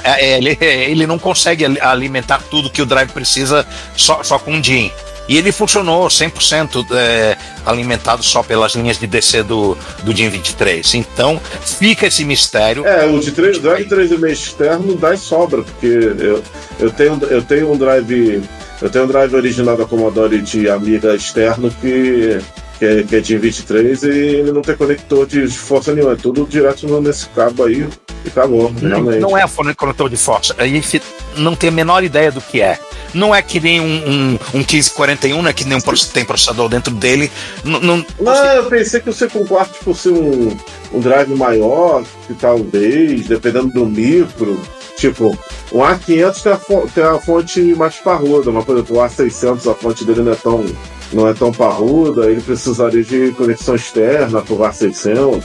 É, é, ele, ele não consegue ali- alimentar tudo que o drive precisa só, só com o DIN. E ele funcionou 100% é, alimentado só pelas linhas de DC do, do DIN 23. Então, fica esse mistério. É, o de 3, drive 3,5 externo dá e sobra, porque eu, eu, tenho, eu tenho um drive. Eu tenho um drive original da Commodore de Amiga externo que, que, é, que é de 23 e ele não tem conector de força nenhuma. É tudo direto nesse cabo aí e acabou, Não, não é conector de força. A gente não tem a menor ideia do que é. Não é que nem um, um, um 1541, não é que nem um tem processador dentro dele. Não, não- Não, eu pensei que o C4 quarto fosse um, um drive maior, que talvez, dependendo do micro. Tipo, o A500 tem a, tem a fonte mais parruda, mas por exemplo, o A600 a fonte dele não é tão, não é tão parruda, ele precisaria de conexão externa pro A600.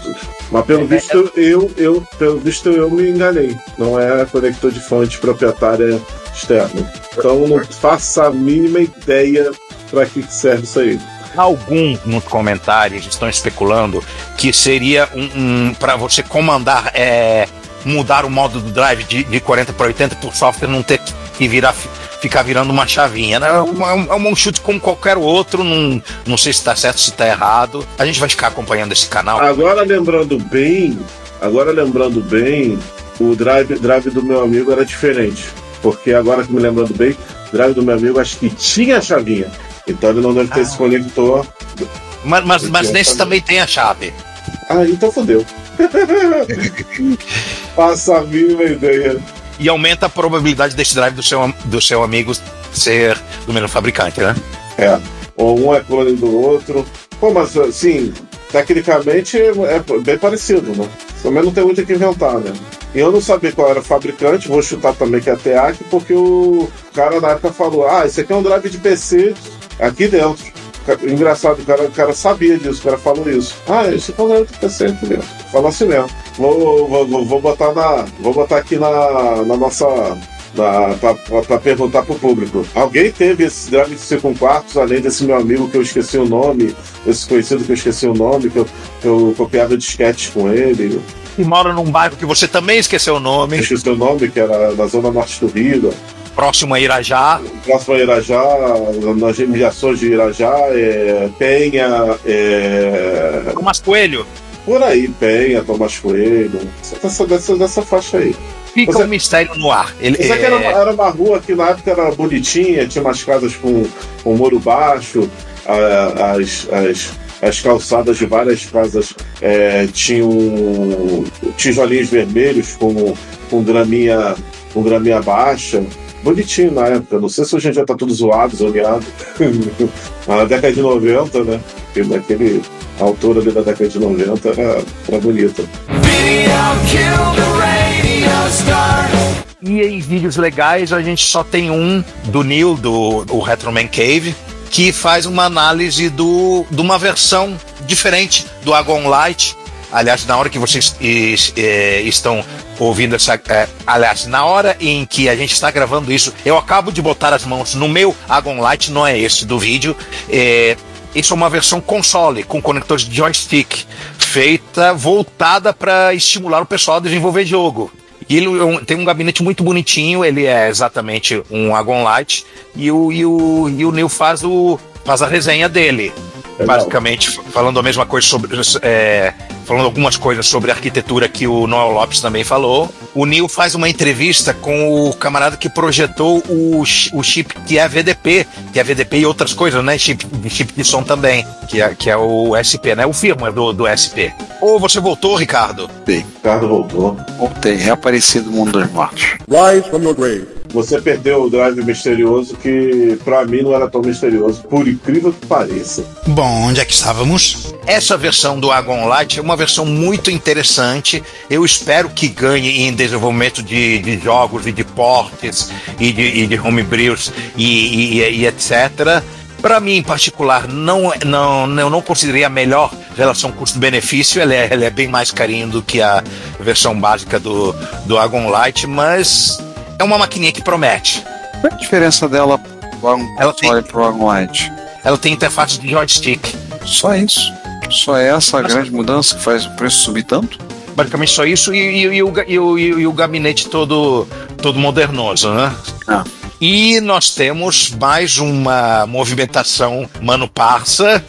Mas pelo visto eu, eu, pelo visto eu me enganei. Não é conector de fonte proprietária externa. Então não faço a mínima ideia para que que serve isso aí. Alguns nos comentários estão especulando que seria um, um para você comandar, é, mudar o modo do drive de, de 40 para 80 por software não ter que virar, ficar virando uma chavinha. né? É um, é um chute como qualquer outro, não, não sei se está certo, se está errado. A gente vai ficar acompanhando esse canal. Agora lembrando bem, agora lembrando bem, o drive, drive do meu amigo era diferente. Porque agora que me lembrando bem, o drive do meu amigo acho que tinha chavinha. Então ele não deve ter esse conector. Mas, mas, mas nesse também tem a chave. Ah, então fodeu. Passa a mínima ideia. E aumenta a probabilidade desse drive do seu, do seu amigo ser do mesmo fabricante, né? É. Ou um é clone do outro. Pô, mas assim, tecnicamente é bem parecido, né? Também não tem muito o que inventar, né? E eu não sabia qual era o fabricante, vou chutar também que é a TEAC, porque o cara na época falou: ah, esse aqui é um drive de PC aqui dentro. Engraçado, o cara, o cara sabia disso, o cara falou isso. Ah, isso é falando que tá sempre mesmo. Falou assim mesmo. Vou, vou, vou, botar na. Vou botar aqui na, na nossa. Na, pra, pra, pra perguntar pro público. Alguém teve esse drive de 5 quartos, além desse meu amigo que eu esqueci o nome, esse conhecido que eu esqueci o nome, que eu, que eu copiava disquetes com ele. E mora num bairro que você também esqueceu o nome, esqueci o nome, que era na zona norte do Rio, próximo a Irajá. próximo a Irajá, nas imediações de Irajá, é, Penha, é, Tomás Coelho. por aí, Penha, Tomás Coelho, dessa, dessa, dessa faixa aí. Fica Você- um mistério no ar. Ele, Isso aqui era, uma- é, era uma rua que na época era bonitinha, tinha umas casas com, com muro baixo, a- as, as, as calçadas de várias casas é, tinham tijolinhos vermelhos com, com graminha, com graminha baixa. Bonitinho na época, não sei se hoje em dia tá tudo zoado, zoneado. na década de 90, né? Porque naquele a altura ali da década de 90 era, era bonita. E em vídeos legais a gente só tem um do Neil, do o Retro Man Cave, que faz uma análise do, de uma versão diferente do Agon Light. Aliás, na hora que vocês eh, estão ouvindo essa. eh, aliás, na hora em que a gente está gravando isso, eu acabo de botar as mãos no meu Agon Light, não é esse do vídeo. eh, isso é uma versão console, com conectores de joystick, feita, voltada para estimular o pessoal a desenvolver jogo. E ele é tem um gabinete muito bonitinho, ele é exatamente um Agon Light, e o, e o, e o Neil faz, o, faz a resenha dele. Legal. Basicamente, falando a mesma coisa sobre. é, falando algumas coisas sobre arquitetura que o Noel Lopes também falou. O Neil faz uma entrevista com o camarada que projetou o, o chip que é VDP, que é VDP e outras coisas, né? Chip, chip de som também, que é, que é o SP, né? O firmware do, do SP. Ou você voltou, Ricardo? Ricardo voltou. Voltei, reapareci do mundo dos mortos. Rise from your grave. Você perdeu o drive misterioso que pra mim não era tão misterioso, por incrível que pareça. Bom, onde é que estávamos? Essa versão do Agon Light é uma versão muito interessante. Eu espero que ganhe em desenvolvimento de, de jogos e de portes e de, e de homebrews e, e, e etc. Para mim, em particular, não, não, eu não considerei a melhor relação custo-benefício. Ela é, ela é bem mais carinho do que a versão básica do, do Agon Light, mas é uma maquininha que promete. Qual é a diferença dela pro Agon Ela tem- Console pro Agon Light? Ela tem interface de joystick. Só isso. Só essa grande mudança que faz o preço subir tanto? basicamente só isso e, e- e o, e o- e o- e o gabinete todo, todo modernoso, né? Ah. E nós temos mais uma movimentação Mano Parça.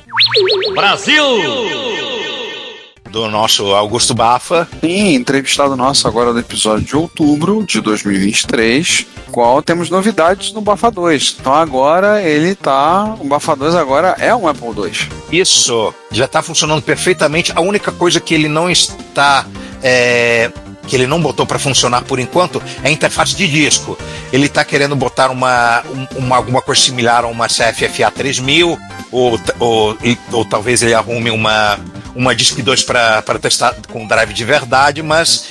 Brasil! Do nosso Augusto Bafa. Sim, entrevistado nosso agora do episódio de outubro de 2023, qual temos novidades no Bafa 2. Então agora ele tá. O Bafa 2 agora é um Apple 2. Isso já está funcionando perfeitamente. A única coisa que ele não está. é, que ele não botou para funcionar por enquanto é a interface de disco. Ele está querendo botar uma, um- uma- alguma coisa similar a uma CFFA 3000, ou, ou, e- ou talvez ele arrume uma, uma Disk 2 para testar com drive de verdade, mas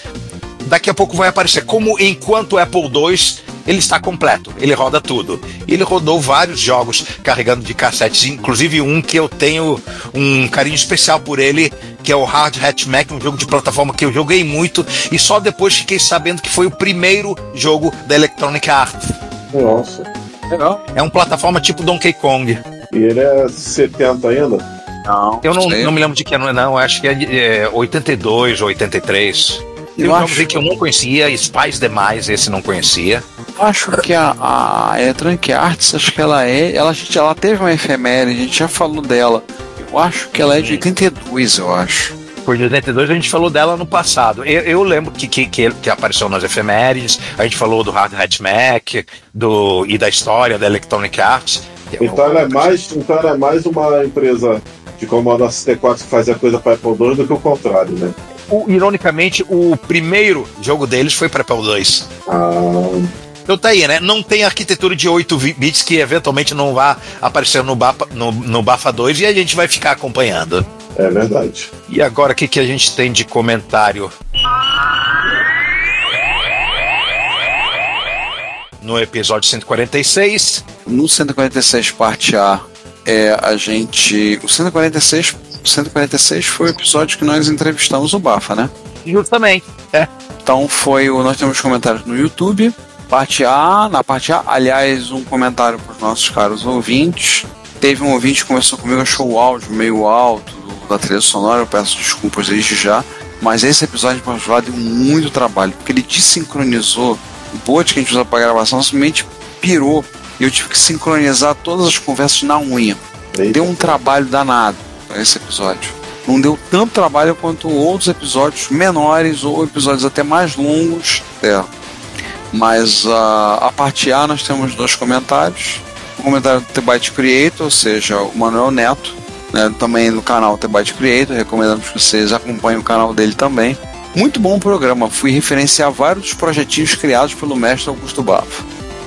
daqui a pouco vai aparecer. Como enquanto o Apple II ele está completo, ele roda tudo. Ele rodou vários jogos carregando de cassetes, inclusive um que eu tenho um carinho especial por ele, que é o Hard Hat Mac, um jogo de plataforma que eu joguei muito e só depois fiquei sabendo que foi o primeiro jogo da Electronic Arts. Nossa. Legal. É um plataforma tipo Donkey Kong. E ele é 70 ainda? Não. Eu não, não me lembro de que ano, é, não. Acho que é, de- é 82 ou 83. Tem Eu acho- que eu não conhecia, Spice demais, esse não conhecia. Eu acho que a, a Electronic Arts, acho que ela é. Ela, gente, ela teve uma efeméride, a gente já falou dela. Eu acho que ela é de 82, eu acho. Por de 82 a gente falou dela no passado. Eu, eu lembro que, que, que, que apareceu nas efemérides, a gente falou do Hard Hat Mac do, e da história da Electronic Arts. Então ela é mais, então ela é mais uma empresa de Commodore 64 que fazia coisa para Apple II do que o contrário, né? O- ironicamente, o primeiro jogo deles foi para Apple II. Ah, Então tá aí, né? Não tem arquitetura de 8 vi- bits que eventualmente não vá aparecer no, Bafa, no, no Bafa 2 e a gente vai ficar acompanhando. é verdade. E agora o que, que a gente tem de comentário? No episódio 146, No 146 parte A, é, a gente. O 146, 146 foi o episódio que nós entrevistamos o Bafa, né? Justamente. É. Então foi o. Nós temos comentários no YouTube. Parte A, na parte A, aliás, um comentário para os nossos caros ouvintes. Teve um ouvinte que conversou comigo, achou o áudio meio alto do- da trilha sonora, eu peço desculpas desde já. Mas esse episódio de Pode deu muito trabalho, porque ele desincronizou o bot que a gente usa para gravação, simplesmente pirou. E eu tive que sincronizar todas as conversas na unha. Eita. Deu um trabalho danado para esse episódio. Não deu tanto trabalho quanto outros episódios menores ou episódios até mais longos. É. Mas a, a parte A nós temos dois comentários. O comentário do Tebite Creator, ou seja, o Manuel Neto, né, também no canal Tebite Creator. Recomendamos que vocês acompanhem o canal dele também. Muito bom programa. Fui referenciar vários dos projetinhos criados pelo mestre Augusto Bafo.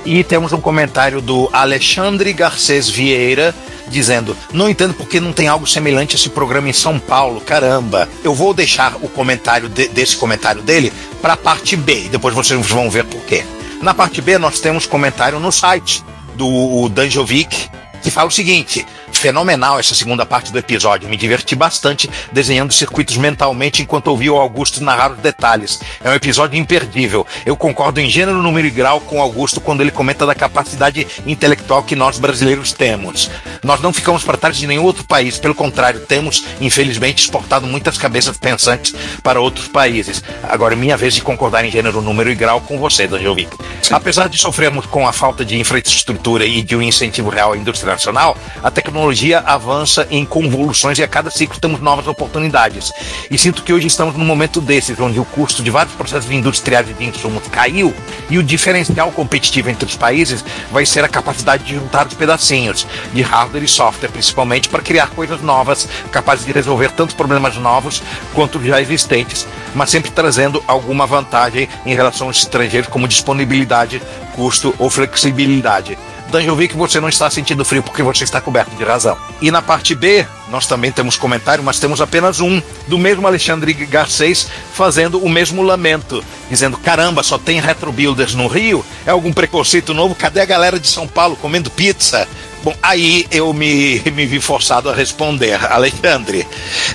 E temos um comentário do Alexandre Garcês Vieira dizendo: Não entendo porque não tem algo semelhante a esse programa em São Paulo, caramba. Eu vou deixar o comentário de- desse comentário dele para a parte B depois vocês vão ver por quê. Na parte B, nós temos comentário no site do Danjovic que fala o seguinte: fenomenal essa segunda parte do episódio. Me diverti bastante desenhando circuitos mentalmente enquanto ouvi o Augusto narrar os detalhes. É um episódio imperdível. Eu concordo em gênero, número e grau com o Augusto quando ele comenta da capacidade intelectual que nós brasileiros temos. Nós não ficamos para trás de nenhum outro país, pelo contrário, temos, infelizmente, exportado muitas cabeças pensantes para outros países. Agora é minha vez de concordar em gênero, número e grau com você, Danjovic. Apesar de sofrermos com a falta de infraestrutura e de um incentivo real à indústria nacional, a tecnologia avança em convoluções e a cada ciclo temos novas oportunidades. E sinto que hoje estamos num momento desses, onde o custo de vários processos industriais e de insumos caiu e o diferencial competitivo entre os países vai ser a capacidade de juntar os pedacinhos, de hardware e software, principalmente para criar coisas novas, capazes de resolver tanto problemas novos quanto já existentes, mas sempre trazendo alguma vantagem em relação aos estrangeiros, como disponibilidade, custo ou flexibilidade. Danjovic, você não está sentindo frio porque você está coberto de razão. E na parte B, nós também temos comentário, mas temos apenas um, do mesmo Alexandre Garcês, fazendo o mesmo lamento, dizendo: caramba, só tem retrobuilders no Rio? É algum preconceito novo? Cadê a galera de São Paulo comendo pizza? Bom, aí eu me, me vi forçado a responder, Alexandre.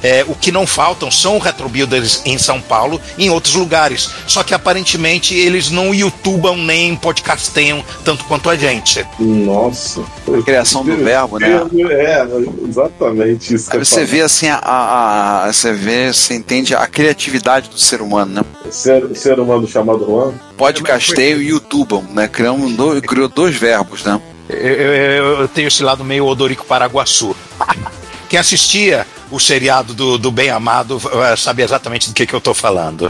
é, o que não faltam são retrobuilders em São Paulo e em outros lugares. Só que aparentemente eles não youtubam nem podcasteiam tanto quanto a gente. Nossa. A criação do verbo, né? É, exatamente isso. Aí você vê assim, a, a- a- você vê, você entende a criatividade do ser humano, né? Ser, ser humano chamado Juan. Podcasteio e youtubam, né? Criamos dois, criou dois verbos, né? Eu, eu- eu tenho esse lado meio Odorico Paraguaçu. Quem assistia o seriado do, do Bem Amado eh, sabe exatamente do que, que eu tô falando.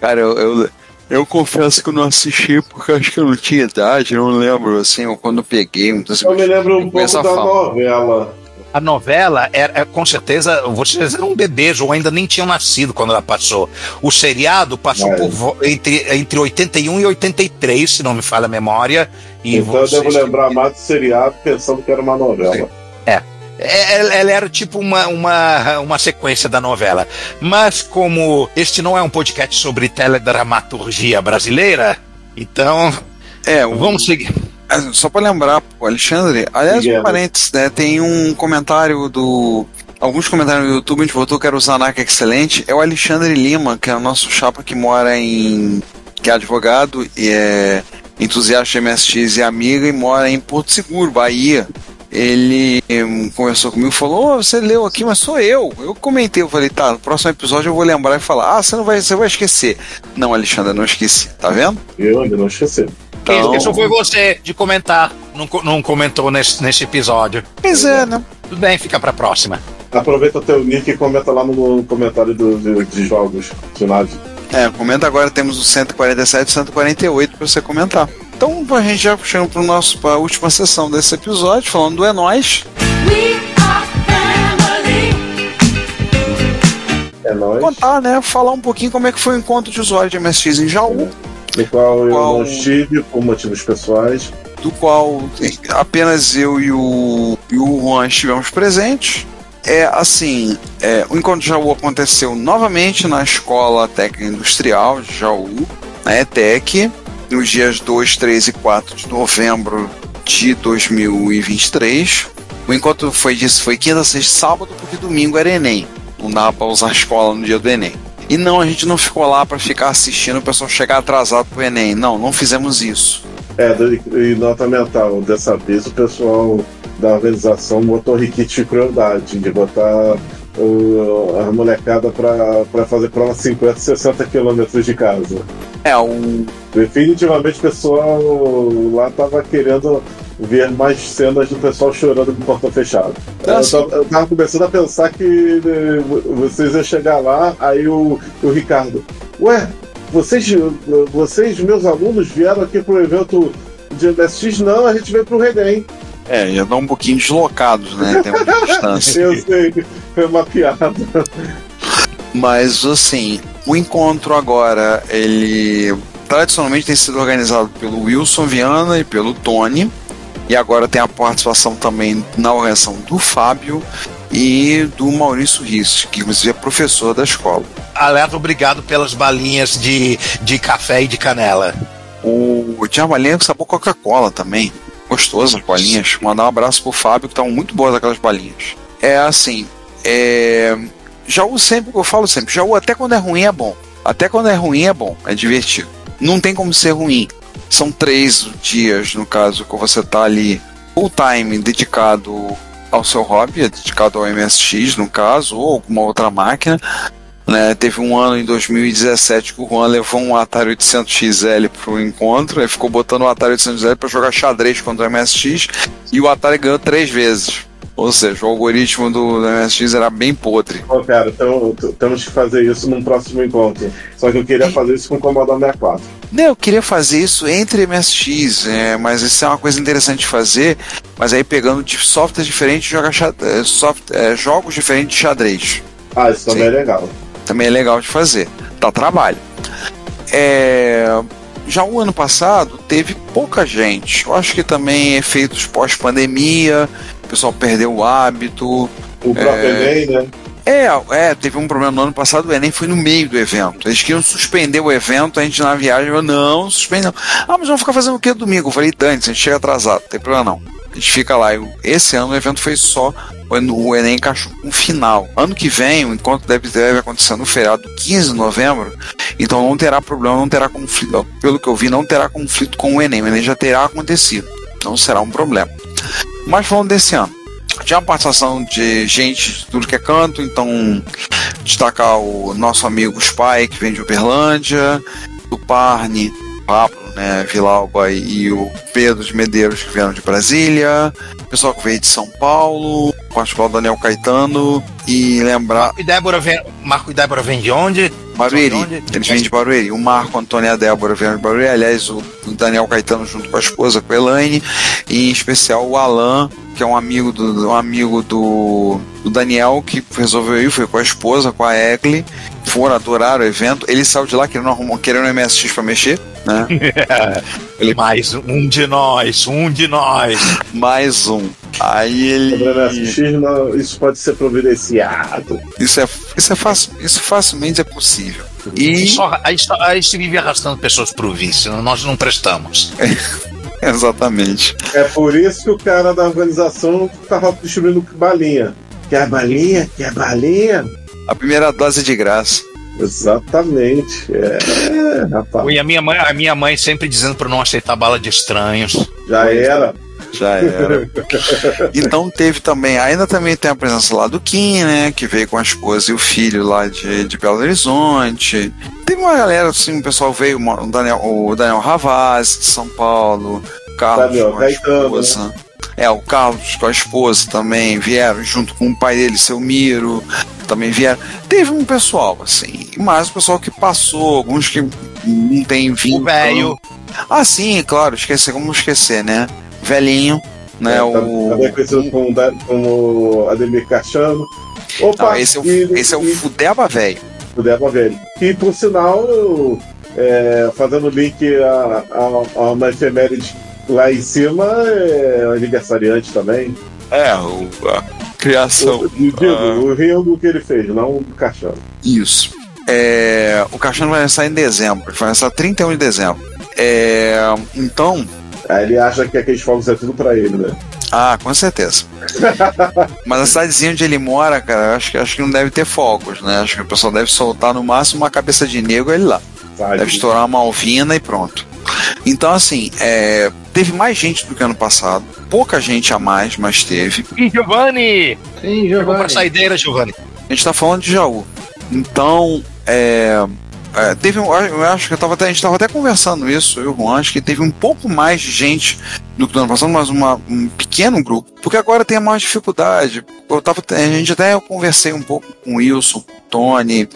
Cara, eu, eu, eu confesso que eu não assisti porque acho que eu não tinha idade, não lembro, assim, ou quando eu peguei. Então, Eu me lembro um pouco da novela. A novela era, é, com certeza, vocês eram bebês ou ainda nem tinham nascido quando ela passou. O seriado passou É. por entre, entre 81 e 83, se não me falha a memória. E então eu devo lembrar mais do seriado pensando que era uma novela. É, Ela, ela era tipo uma, uma, uma sequência da novela. Mas como este não é um podcast sobre teledramaturgia brasileira, então É, o- vamos seguir. É, Só pra lembrar, Alexandre, aliás, um parênteses, né? Tem um comentário do. Alguns comentários no YouTube, a gente votou que era o Zanak Excelente. É o Alexandre Lima, que é o nosso chapa que mora em. que é advogado e é entusiasta de MSX e amiga e mora em Porto Seguro, Bahia. Ele hum, conversou comigo e falou: Ô, você leu aqui, mas sou eu. Eu comentei, eu falei, tá, no próximo episódio eu vou lembrar e falar, ah, você não vai, você vai esquecer. Não, Alexandre, não esqueci, tá vendo? Eu ainda não esqueci. Então- Isso foi você de comentar, não, não comentou nesse, nesse episódio. Pois é, né? Tudo bem, fica pra próxima. Aproveita teu nick e comenta lá no comentário do, de, de jogos de nave. É, comenta agora, temos o 147 e 148 para você comentar. Então a gente já chegando para nosso para a última sessão desse episódio, falando do É Nós. É nóis. Contar, né? Falar um pouquinho como é que foi o encontro de usuário de MSX em Jaú, No qual eu Qual- não estive por motivos pessoais. do qual apenas eu e o, e o Juan estivemos presentes. É assim, é, o encontro de Jaú aconteceu novamente na Escola Técnica Industrial de Jaú, na ETEC. nos dias 2, 3 e 4 de novembro de 2023. O encontro foi disso, foi quinta, sexta sábado, porque domingo era Enem. Não dava pra usar a escola no dia do Enem. E não, a gente não ficou lá para ficar assistindo o pessoal chegar atrasado pro Enem. Não, não fizemos isso. É, e nota mental, dessa vez o pessoal da organização botou requinte de crueldade, de botar uh, a molecada para fazer prova 50, 60 quilômetros de casa. É, o. Definitivamente o pessoal lá tava querendo ver mais cenas do pessoal chorando com o portão fechado. Ah, eu, tava, eu tava começando a pensar que eh, vocês iam chegar lá, aí o, o Ricardo, ué, vocês, vocês, meus alunos, vieram aqui pro evento de MSX? Não, a gente veio pro Renem. É, já dá um pouquinho deslocados, né? Em termos de distância. Eu sei, foi uma piada. Mas assim, o encontro agora, ele tradicionalmente tem sido organizado pelo Wilson Viana e pelo Tony. E agora tem a participação também na organização do Fábio e do Maurício Risse, que inclusive é professor da escola. Alerta, obrigado pelas balinhas de, de café e de canela. O tinha balinha com sabor Coca-Cola também. Gostoso, bolinhas. Mandar um abraço pro Fábio, que estavam muito boas aquelas balinhas. É assim, é... Jaú sempre, eu falo sempre, Jaú até quando é ruim é bom. Até quando é ruim é bom, é divertido. Não tem como ser ruim. São três dias, no caso, que você tá ali full time dedicado ao seu hobby, é dedicado ao MSX, no caso, ou alguma outra máquina. Né, teve um ano em 2017 que o Juan levou um Atari 800 XL pro encontro, ele ficou botando o Atari 800 XL para jogar xadrez contra o MSX e o Atari ganhou três vezes. Ou seja, o algoritmo do, MSX era bem podre. Pô, cara, então, temos que fazer isso num próximo encontro. Só que eu queria fazer isso com o Commodore 64. Não, eu queria fazer isso entre MSX, é, mas isso é uma coisa interessante de fazer. Mas aí pegando de softwares diferentes, jogar xa- é, soft- é, jogos diferentes de xadrez. Ah, isso também Sim. é legal. Também é legal de fazer. Dá trabalho. É, já o ano passado teve pouca gente. Eu acho que também efeitos pós-pandemia, o pessoal perdeu o hábito. O próprio Enem, né? É, é, teve um problema no ano passado, o Enem foi no meio do evento. Eles queriam suspender o evento, a gente na viagem falou, não, suspende não. Ah, mas vamos ficar fazendo o que domingo? Eu falei, Dante, a gente chega atrasado, não tem problema não. A gente fica lá. Esse ano o evento foi só o En- o Enem encaixou com o final. Ano que vem, o encontro deve, deve acontecer no feriado 15 de novembro, então não terá problema, não terá conflito. Pelo que eu vi, não terá conflito com o Enem. O Enem já terá acontecido. Não será um problema. Mas falando desse ano, tinha uma participação de gente de tudo que é canto, então destacar o nosso amigo Spy, que vem de Uberlândia, do Parne, Pablo, né, Vilauba e o Pedro de Medeiros, que vieram de Brasília, o pessoal que veio de São Paulo, o Daniel Caetano, e lembrar Marco e Débora vem, Marco e Débora vem de onde? Barueri, onde? eles vêm de Barueri. O Marco Antônio e a Débora vieram de Barueri. Aliás, o Daniel Caetano junto com a esposa, com a Elaine. E em especial o Alan, que é um amigo do, um amigo do, do Daniel, que resolveu ir, foi com a esposa, com a Egli. Foram, adoraram o evento. Ele saiu de lá querendo, arrumar, querendo MSX pra mexer, né? Ele- Mais um de nós, um de nós. Mais um. Aí ele. MSX, não, isso pode ser providenciado. Isso é, isso é fácil, isso facilmente é possível. E. Só, aí, só, aí se vive arrastando pessoas pro vício, nós não prestamos. Exatamente. É por isso que o cara da organização tava distribuindo balinha. Quer balinha? Quer balinha? A primeira dose é de graça. Exatamente. É, rapaz. E a minha mãe, a minha mãe sempre dizendo para não aceitar bala de estranhos. Já era. Já era. então teve também, ainda também tem a presença lá do Kim, né? Que veio com a esposa e o filho lá de, de Belo Horizonte. Teve uma galera, assim, o pessoal veio, o Daniel, o Daniel Ravaz de São Paulo, o Carlos Daniel com a né? esposa. É, o Carlos com a esposa também vieram, junto com o pai dele, seu Miro, também vieram. Teve um pessoal, assim, mas o pessoal que passou, alguns que não tem vindo. O velho. Ah, sim, claro, esquecer, como esquecer, né? Velhinho, né? É, o... Também conhecido como, Ademir Cachano. Opa, Não, esse é o, e- esse é o e- Fudeba velho. Débora Velho. E por sinal, eu, é, fazendo link a, a, a uma efeméride lá em cima, é aniversariante também. É, o, a criação. O, digo, Ah, o que ele fez, não o Cachano. isso. É, o Caixão vai lançar em dezembro, vai lançar 31 de dezembro. É, então, Aí ele acha que aqueles fogos é tudo pra ele, né? ah, com certeza. Mas a cidadezinha onde ele mora, cara, acho que, acho que não deve ter fogos, né? Acho que o pessoal deve soltar no máximo uma cabeça de negro e ele lá. Sabe? Deve estourar uma alvina e pronto. Então, assim, é, teve mais gente do que ano passado. Pouca gente a mais, mas teve. Ih, Giovanni! Sim, Pegou pra Giovanni. saideira, Giovanni. A gente tá falando de Jaú. Então, é, é, teve um, eu acho que eu tava até, a gente tava até conversando isso, eu Juan, acho que teve um pouco mais de gente do que no ano passado, mas uma, um pequeno grupo. Porque agora tem mais dificuldade. Eu tava, a gente até eu conversei um pouco com o Wilson, Tony,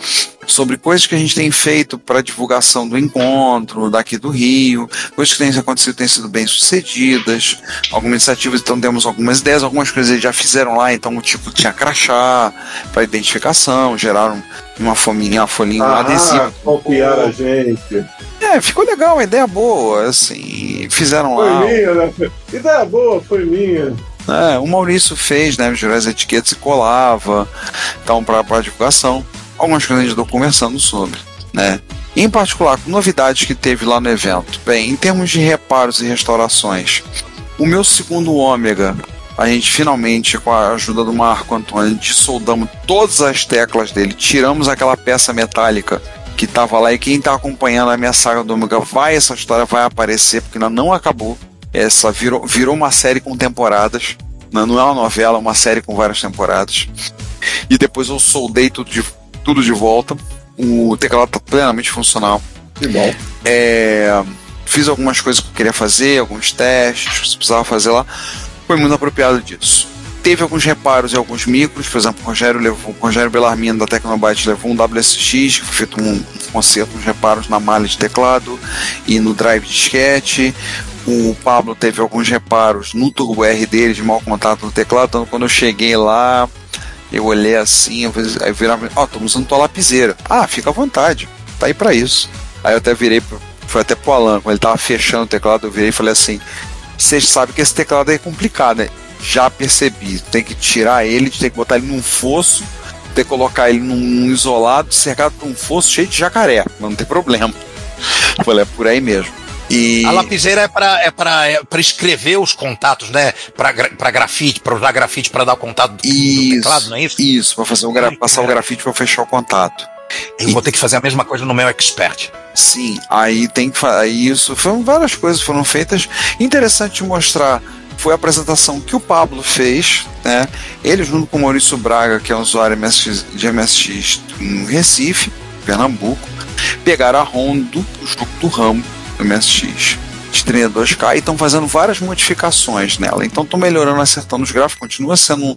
sobre coisas que a gente tem feito para divulgação do encontro daqui do Rio, coisas que têm acontecido têm sido bem sucedidas, algumas iniciativas, então temos algumas ideias, algumas coisas eles já fizeram lá, então o tipo tinha crachá para identificação, geraram uma fominha, uma folhinha, Ah, adesivo. copiaram a gente. É, ficou legal, uma ideia boa, assim, fizeram Foi lá. minha, né? Ideia boa, foi minha. É, o Maurício fez, né? Gerou as etiquetas e colava, então, para divulgação. Algumas coisas a gente conversando sobre, né? Em particular, novidades que teve lá no evento. Bem, em termos de reparos e restaurações, o meu segundo ômega, a gente finalmente, com a ajuda do Marco Antônio, soldamos todas as teclas dele, tiramos aquela peça metálica que tava lá e quem tá acompanhando a minha saga do Ômega vai, essa história vai aparecer, porque ainda não acabou. Essa virou, virou uma série com temporadas. Não não é uma novela, é uma série com várias temporadas. E depois eu soldei tudo de, tudo de volta. O teclado tá plenamente funcional. Que bom. É, fiz algumas coisas que eu queria fazer, alguns testes, se precisava fazer lá. Foi muito apropriado disso. Teve alguns reparos em alguns micros, por exemplo, o Rogério, levou, o Rogério Bellarmino da Tecnobyte levou um WSX, que foi feito um, um conserto, uns reparos na malha de teclado e no drive de disquete. O Pablo teve alguns reparos no Turbo R dele, de mau contato no teclado, então quando eu cheguei lá, eu olhei assim, eu virava, ó, tô usando tua lapiseira. Ah, fica à vontade, tá aí pra isso. Aí eu até virei, foi até pro Alan, quando ele tava fechando o teclado, eu virei e falei assim, você sabe que esse teclado é complicado, né? Já percebi, tem que tirar ele, tem que botar ele num fosso, tem que colocar ele num, num isolado, cercado por um fosso cheio de jacaré, mas não tem problema. Eu Falei, é por aí mesmo. E... A lapiseira é pra, é pra, é pra escrever os contatos, né? Gra- pra grafite, pra usar grafite pra dar o contato do, do Isso, teclado, não é isso? Isso, pra fazer o passar o grafite pra fechar o contato. Eu vou ter que fazer a mesma coisa no meu expert. Sim, aí tem que fazer isso. Foram várias coisas foram feitas. Interessante te mostrar foi a apresentação que o Pablo fez, né? Ele junto com o Maurício Braga, que é um usuário MSX, de MSX em Recife, Pernambuco, pegaram a ROM do jogo do Rambo do MSX de 32K e estão fazendo várias modificações nela. Então estão melhorando, acertando os gráficos. Continua sendo um,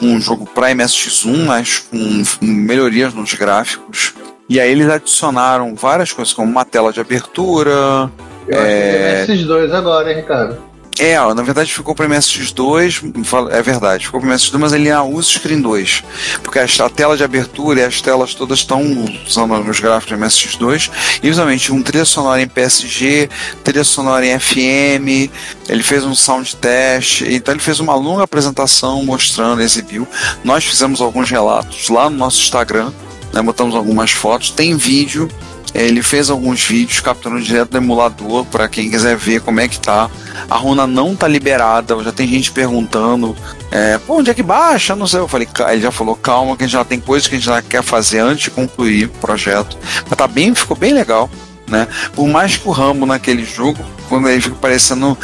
um jogo para MSX1, mas com melhorias nos gráficos. E aí eles adicionaram várias coisas, como uma tela de abertura. Eu acho que é esses dois agora, hein, Ricardo? É, na verdade ficou para MSX2, fala- é verdade, ficou para MSX2, mas ele ainda usa o Screen 2. Porque a, tela de abertura e as telas todas estão usando os gráficos do MSX2. E visualmente um trilha sonora em PSG, trilha sonora em FM, ele fez um sound test, então ele fez uma longa apresentação mostrando, exibiu. Nós fizemos alguns relatos lá no nosso Instagram, né, botamos algumas fotos, tem vídeo. Ele fez alguns vídeos capturando direto do emulador para quem quiser ver como é que tá. A runa não tá liberada, já tem gente perguntando, é, pô, onde é que baixa? Não sei. Eu falei, ele já falou, calma, que a gente já tem coisas que a gente já quer fazer antes de concluir o projeto. Mas tá bem, ficou bem legal, né? Por mais que o Rambo naquele jogo, quando ele fica parecendo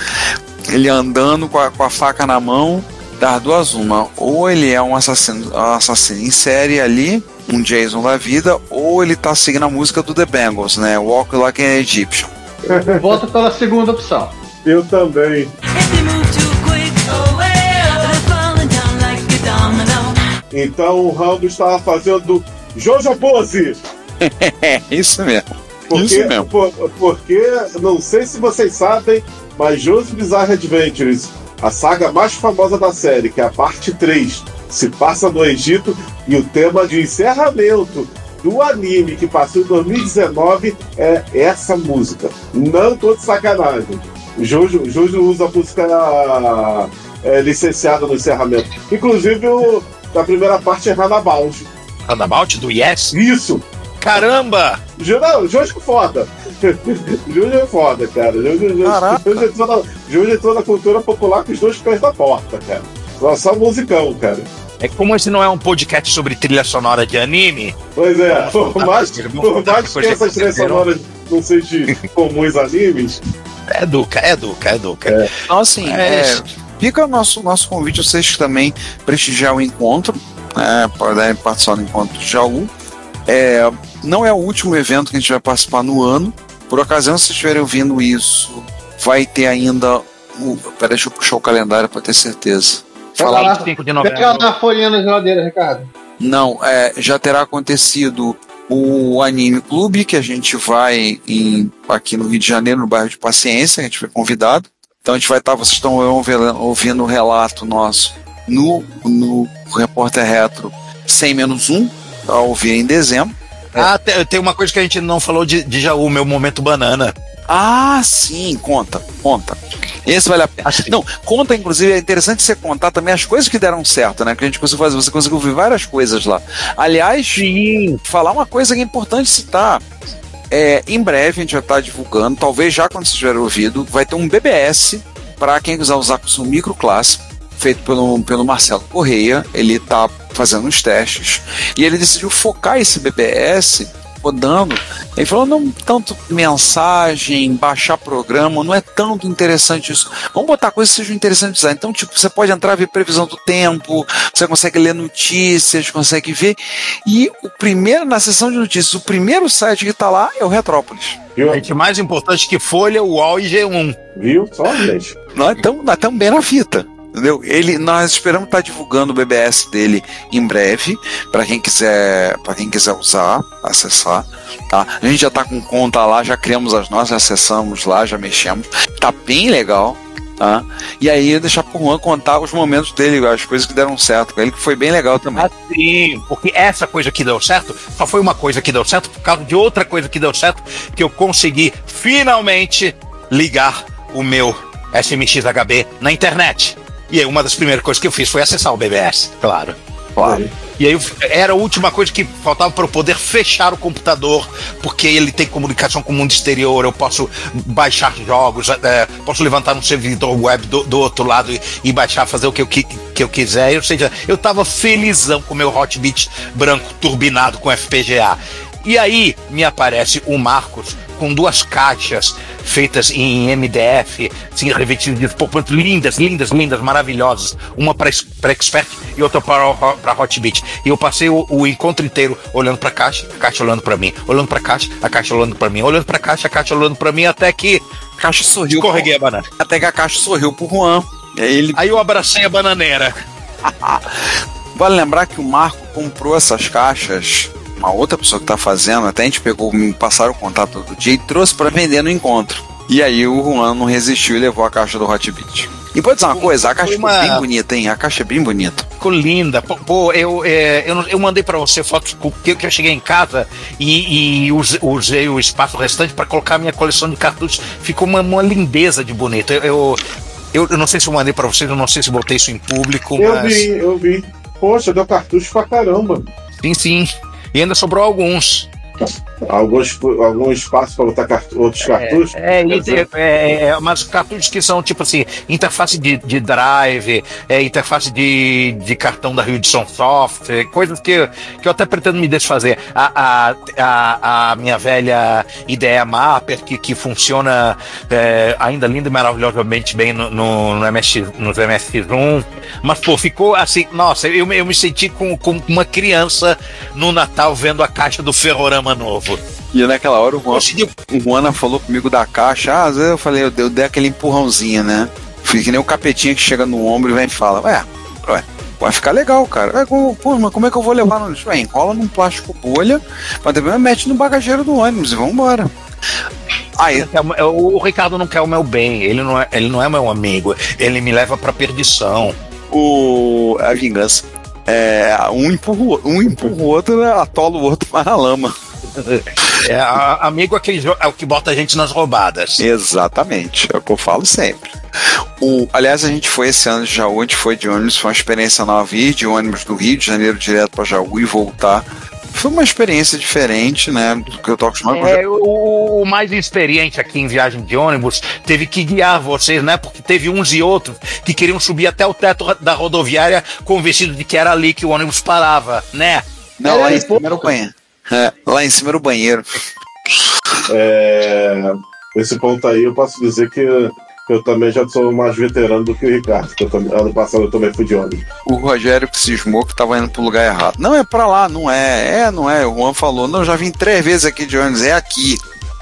ele andando com a, com a faca na mão, das duas uma. Ou ele é um assassino, um assassino em série ali, um Jason da vida, ou ele tá seguindo a música do The Bengals, né? Walk Like an Egyptian. Eu voto pela segunda opção. Eu também. Então o Rambo estava fazendo Jojo Pose. É, isso mesmo. Porque, Isso mesmo. por- porque, não sei se vocês sabem, mas Jojo's Bizarre Adventures, a saga mais famosa da série, que é a parte 3, se passa no Egito e o tema de encerramento do anime que passou em 2019 é essa música. Não tô de sacanagem. Jojo, Jojo usa a música é, licenciada no encerramento. Inclusive, o, da primeira parte é Runabout. Runabout do Yes? Isso! Caramba! Não, Jojo é foda. Jojo é foda, cara. Jojo, Jojo, entrou na, Jojo entrou na cultura popular com os dois pés da porta, cara. Lançar um musicão, cara. É como esse não é um podcast sobre trilha sonora de anime. Pois é, por mais, Vamos por contar mais que essas trilhas sonoras não sejam comuns animes, É Duca, é Duca, é Duca. Então, assim, É é, fica o nosso, nosso convite a vocês também prestigiar o encontro, né, poderem participar do encontro de Jaú. É, não é o último evento que a gente vai participar no ano. Por ocasião, se vocês estiverem ouvindo isso, vai ter ainda. O, peraí, deixa eu puxar o calendário para ter certeza. Falar lá. 25 de Pega novembro. na folhinha na geladeira, Ricardo. Não, é, já terá acontecido o Anime Clube, que a gente vai em, aqui no Rio de Janeiro, no bairro de Paciência, a gente foi convidado. Então a gente vai estar, vocês estão ouvindo, ouvindo o relato nosso no, no Repórter Retro 100 menos 1, a ouvir em dezembro. Ah, te- tem uma coisa que a gente não falou de, de Jaú, meu momento banana. Ah, sim, conta, conta. Esse vale a pena. Assim. Não, conta, inclusive, é interessante você contar também as coisas que deram certo, né? Que a gente conseguiu fazer, você conseguiu ouvir várias coisas lá. Aliás, falar uma coisa que é importante citar. É, em breve a gente vai estar divulgando, talvez já quando vocês tiverem ouvido, vai ter um BBS para quem quiser usar com o seu microclasse, feito pelo, pelo Marcelo Correia. Ele está fazendo os testes e ele decidiu focar esse BBS rodando. Ele falou: não tanto mensagem, baixar programa, não é tanto interessante isso. Vamos botar coisas que sejam interessantes. usar. Então, tipo, você pode entrar ver previsão do tempo, você consegue ler notícias, consegue ver. E o primeiro, na seção de notícias, o primeiro site que está lá é o Retrópolis. viu? A gente mais importante que Folha, UOL e G1. Viu? Só, gente. Nós estamos bem na fita. Entendeu? Ele, nós esperamos estar divulgando o BBS dele em breve, para quem quiser, para quem quiser usar, acessar, tá? A gente já está com conta lá, já criamos as nossas, acessamos lá, já mexemos. Tá bem legal, tá? E aí deixar pro Juan contar os momentos dele, as coisas que deram certo com ele, que foi bem legal também. Assim, porque essa coisa que deu certo só foi uma coisa que deu certo por causa de outra coisa que deu certo, que eu consegui finalmente ligar o meu SMXHB na internet. E aí uma das primeiras coisas que eu fiz foi acessar o BBS, claro. Claro. E aí era a última coisa que faltava para eu poder fechar o computador, porque ele tem comunicação com o mundo exterior, eu posso baixar jogos, eh, posso levantar um servidor web do, do outro lado e, e baixar, fazer o que eu, qui- que eu quiser. Ou seja, eu tava felizão com o meu Hotbit branco turbinado com FPGA. E aí me aparece o Marcos com duas caixas feitas em MDF, assim, revestidas de isopor, lindas, lindas, lindas, maravilhosas. Uma para Expert e outra para Hotbit. E eu passei o, o encontro inteiro olhando para a caixa, a caixa olhando para mim, olhando para a caixa, a caixa olhando para mim, olhando para a caixa, a caixa olhando para mim, até que A caixa sorriu. escorreguei a banana. Até que a caixa sorriu pro Juan. Aí ele Aí eu abracei a bananeira. Vale lembrar que o Marco comprou essas caixas, uma outra pessoa que está fazendo, até a gente pegou, me passaram o contato outro dia e trouxe para vender no encontro. E aí o Juan não resistiu e levou a caixa do Hotbit. E pode dizer uma coisa, a caixa ficou uma- bem bonita, hein? A caixa é bem bonita. Ficou linda. Pô, eu, é, eu, eu mandei pra você fotos com- que, que eu cheguei em casa e, e use- usei o espaço restante pra colocar a minha coleção de cartuchos. Ficou uma, uma lindeza de bonito. Eu, eu, eu, eu não sei se eu mandei pra vocês, eu não sei se botei isso em público, Eu mas. vi, eu vi. Poxa, deu cartucho pra caramba. Sim, sim. E ainda sobrou alguns. Alguns, algum espaço pra botar cartu- outros cartuchos. É, e Quer tem- é, é, mas cartuchos que são tipo assim, interface de, de drive, é, interface de, de cartão da Hudson Soft, é, coisas que, que eu até pretendo me desfazer. A, a, a, a minha velha ideia Mapper, que, que funciona é, ainda linda e maravilhosamente bem no, no, no MSX, nos MSX1, mas pô, ficou assim, nossa, eu, me- eu me senti com, com uma criança no Natal vendo a caixa do Ferrorama novo. E naquela hora o Juan, Consegui o Juana falou comigo da caixa, ah, às vezes eu falei, eu dei, eu dei aquele empurrãozinho, né? Fui que nem o capetinha que chega no ombro e vem e fala, ué, ué, vai ficar legal, cara. Ué, como- pô, mas como é que eu vou levar no. Ué, enrola num plástico bolha, mas depois mete no bagageiro do ônibus e vambora. Aí, É, O, o Ricardo não quer o meu bem, ele não é, ele não é meu amigo, ele me leva pra perdição. o, a vingança. É, um empurra, o- um empurra o outro, né, atola o outro para a lama. É, a- amigo é, aquele, jo- é o que bota a gente nas roubadas. Exatamente, é o que eu falo sempre. O, aliás, a gente foi esse ano de Jaú, a gente foi de ônibus, foi uma experiência nova ir de ônibus do Rio de Janeiro direto para Jaú e voltar. Foi uma experiência diferente, né? Do que eu tô acostumado com. É, o, o mais experiente aqui em viagem de ônibus teve que guiar vocês, né? Porque teve uns e outros que queriam subir até o teto da rodoviária convencido de que era ali que o ônibus parava, né? Não, lá em cima era o banheiro. É, lá em cima era o banheiro. É, nesse ponto aí, eu posso dizer que eu também já sou mais veterano do que o Ricardo, que também- ano passado eu também fui de ônibus. O Rogério que cismou que tava indo pro lugar errado. Não é pra lá, não é. É, não é. O Juan falou, não, já vim três vezes aqui de ônibus, é aqui.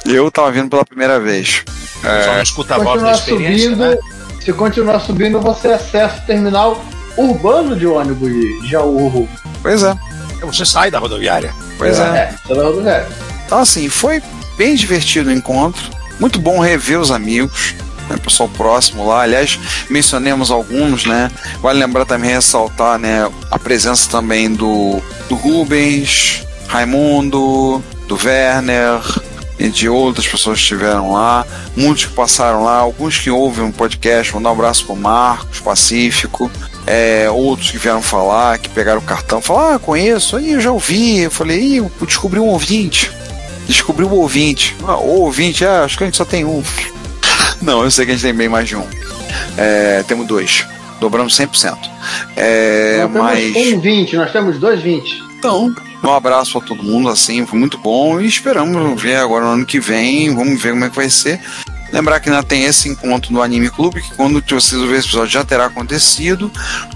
Eu tava vindo pela primeira vez. Só É, não escuta a voz da Continuar experiência, subindo, né? se continuar subindo, você acessa o terminal urbano de ônibus de Jaú. pois é, Você sai da rodoviária. pois é. É, da rodoviária. Então, assim, foi bem divertido o encontro. Muito bom rever os amigos, né, pessoal próximo lá. Aliás, mencionemos alguns, né? Vale lembrar também ressaltar, né, a presença também do, do Rubens, Raimundo, do Werner e de outras pessoas que estiveram lá. Muitos que passaram lá, alguns que ouvem um podcast. Mandar um abraço pro Marcos, Pacífico. É, outros que vieram falar, que pegaram o cartão, falaram, ah, conheço, aí eu já ouvi. Eu falei, Ih, eu descobri um ouvinte descobriu o ouvinte. Ah, o ouvinte, ah, acho que a gente só tem um. Não, eu sei que a gente tem bem mais de um. É, temos dois. Dobramos 100%. É, nós mas. temos um 20, nós temos dois 20. Então, um abraço a todo mundo, assim, foi muito bom. E esperamos ver agora no ano que vem. Vamos ver como é que vai ser. Lembrar que ainda tem esse encontro do Anime Clube, que quando vocês ouvirem esse episódio já terá acontecido.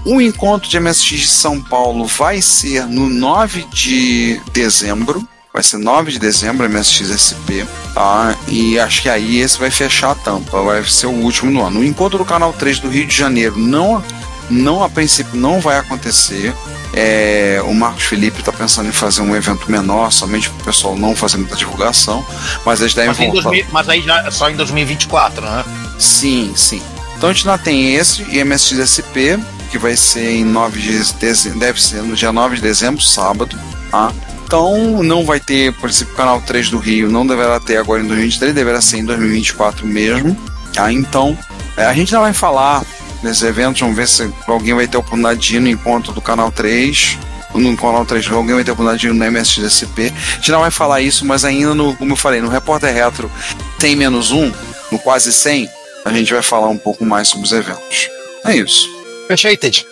O encontro de MSX de São Paulo vai ser no 9 de dezembro. Vai ser 9 de dezembro, MSXSP, tá? E acho que aí esse vai fechar a tampa, vai ser o último do ano. O encontro do Canal 3 do Rio de Janeiro não, não a princípio não vai acontecer. É, o Marcos Felipe está pensando em fazer um evento menor, somente para o pessoal não fazer muita divulgação, mas eles devem Mas, voltar. 2000 mas aí já só em 2024, né? Sim, sim. Então a gente ainda tem esse e MSXSP, que vai ser em 9 de dezembro, deve ser no dia 9 de dezembro, sábado, tá? Então não vai ter, por exemplo, o canal 3 do Rio, não deverá ter agora em 2023, deverá ser em 2024 mesmo. Tá? Então, é, a gente ainda vai falar nesses eventos, vamos ver se alguém vai ter a oportunidade de ir no encontro do canal 3. No canal 3, alguém vai ter oportunidade de ir no MSXSP. A gente não vai falar isso, mas ainda no, como eu falei, no Repórter Retro tem menos um, no quase 100, a gente vai falar um pouco mais sobre os eventos. É isso. Fechated.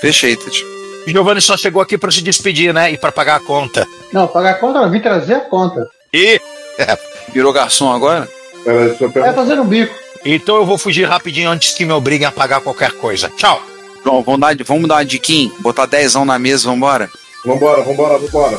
Fechated. Giovanni só chegou aqui para se despedir, né? E para pagar a conta. Não, pagar a conta, eu vim trazer a conta. E. Virou garçom agora? Eu É fazer um bico. Então eu vou fugir rapidinho antes que me obriguem a pagar qualquer coisa. Tchau. Bom, vamos dar, vamos dar uma diquinha, botar dezão na mesa, vambora? Vambora, vambora, vambora.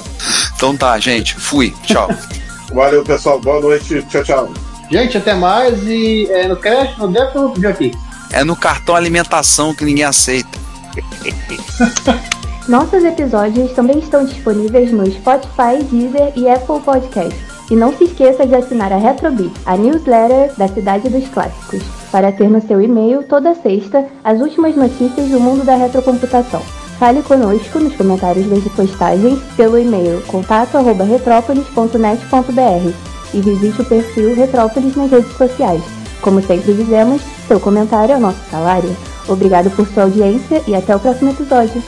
Então tá, gente. Fui. Tchau. Valeu, pessoal. Boa noite. Tchau, tchau. Gente, até mais e é, no Crash, no ou no pedir aqui? É no cartão alimentação que ninguém aceita. Nossos episódios também estão disponíveis no Spotify, Deezer e Apple Podcasts. E não se esqueça de assinar a Retrobit, a newsletter da Cidade dos Clássicos, para ter no seu e-mail toda sexta as últimas notícias do mundo da retrocomputação. Fale conosco nos comentários das postagens pelo e-mail contato@retrópolis.net.br e visite o perfil Retrópolis nas redes sociais. Como sempre dizemos, seu comentário é o nosso salário. Obrigado por sua audiência e até o próximo episódio.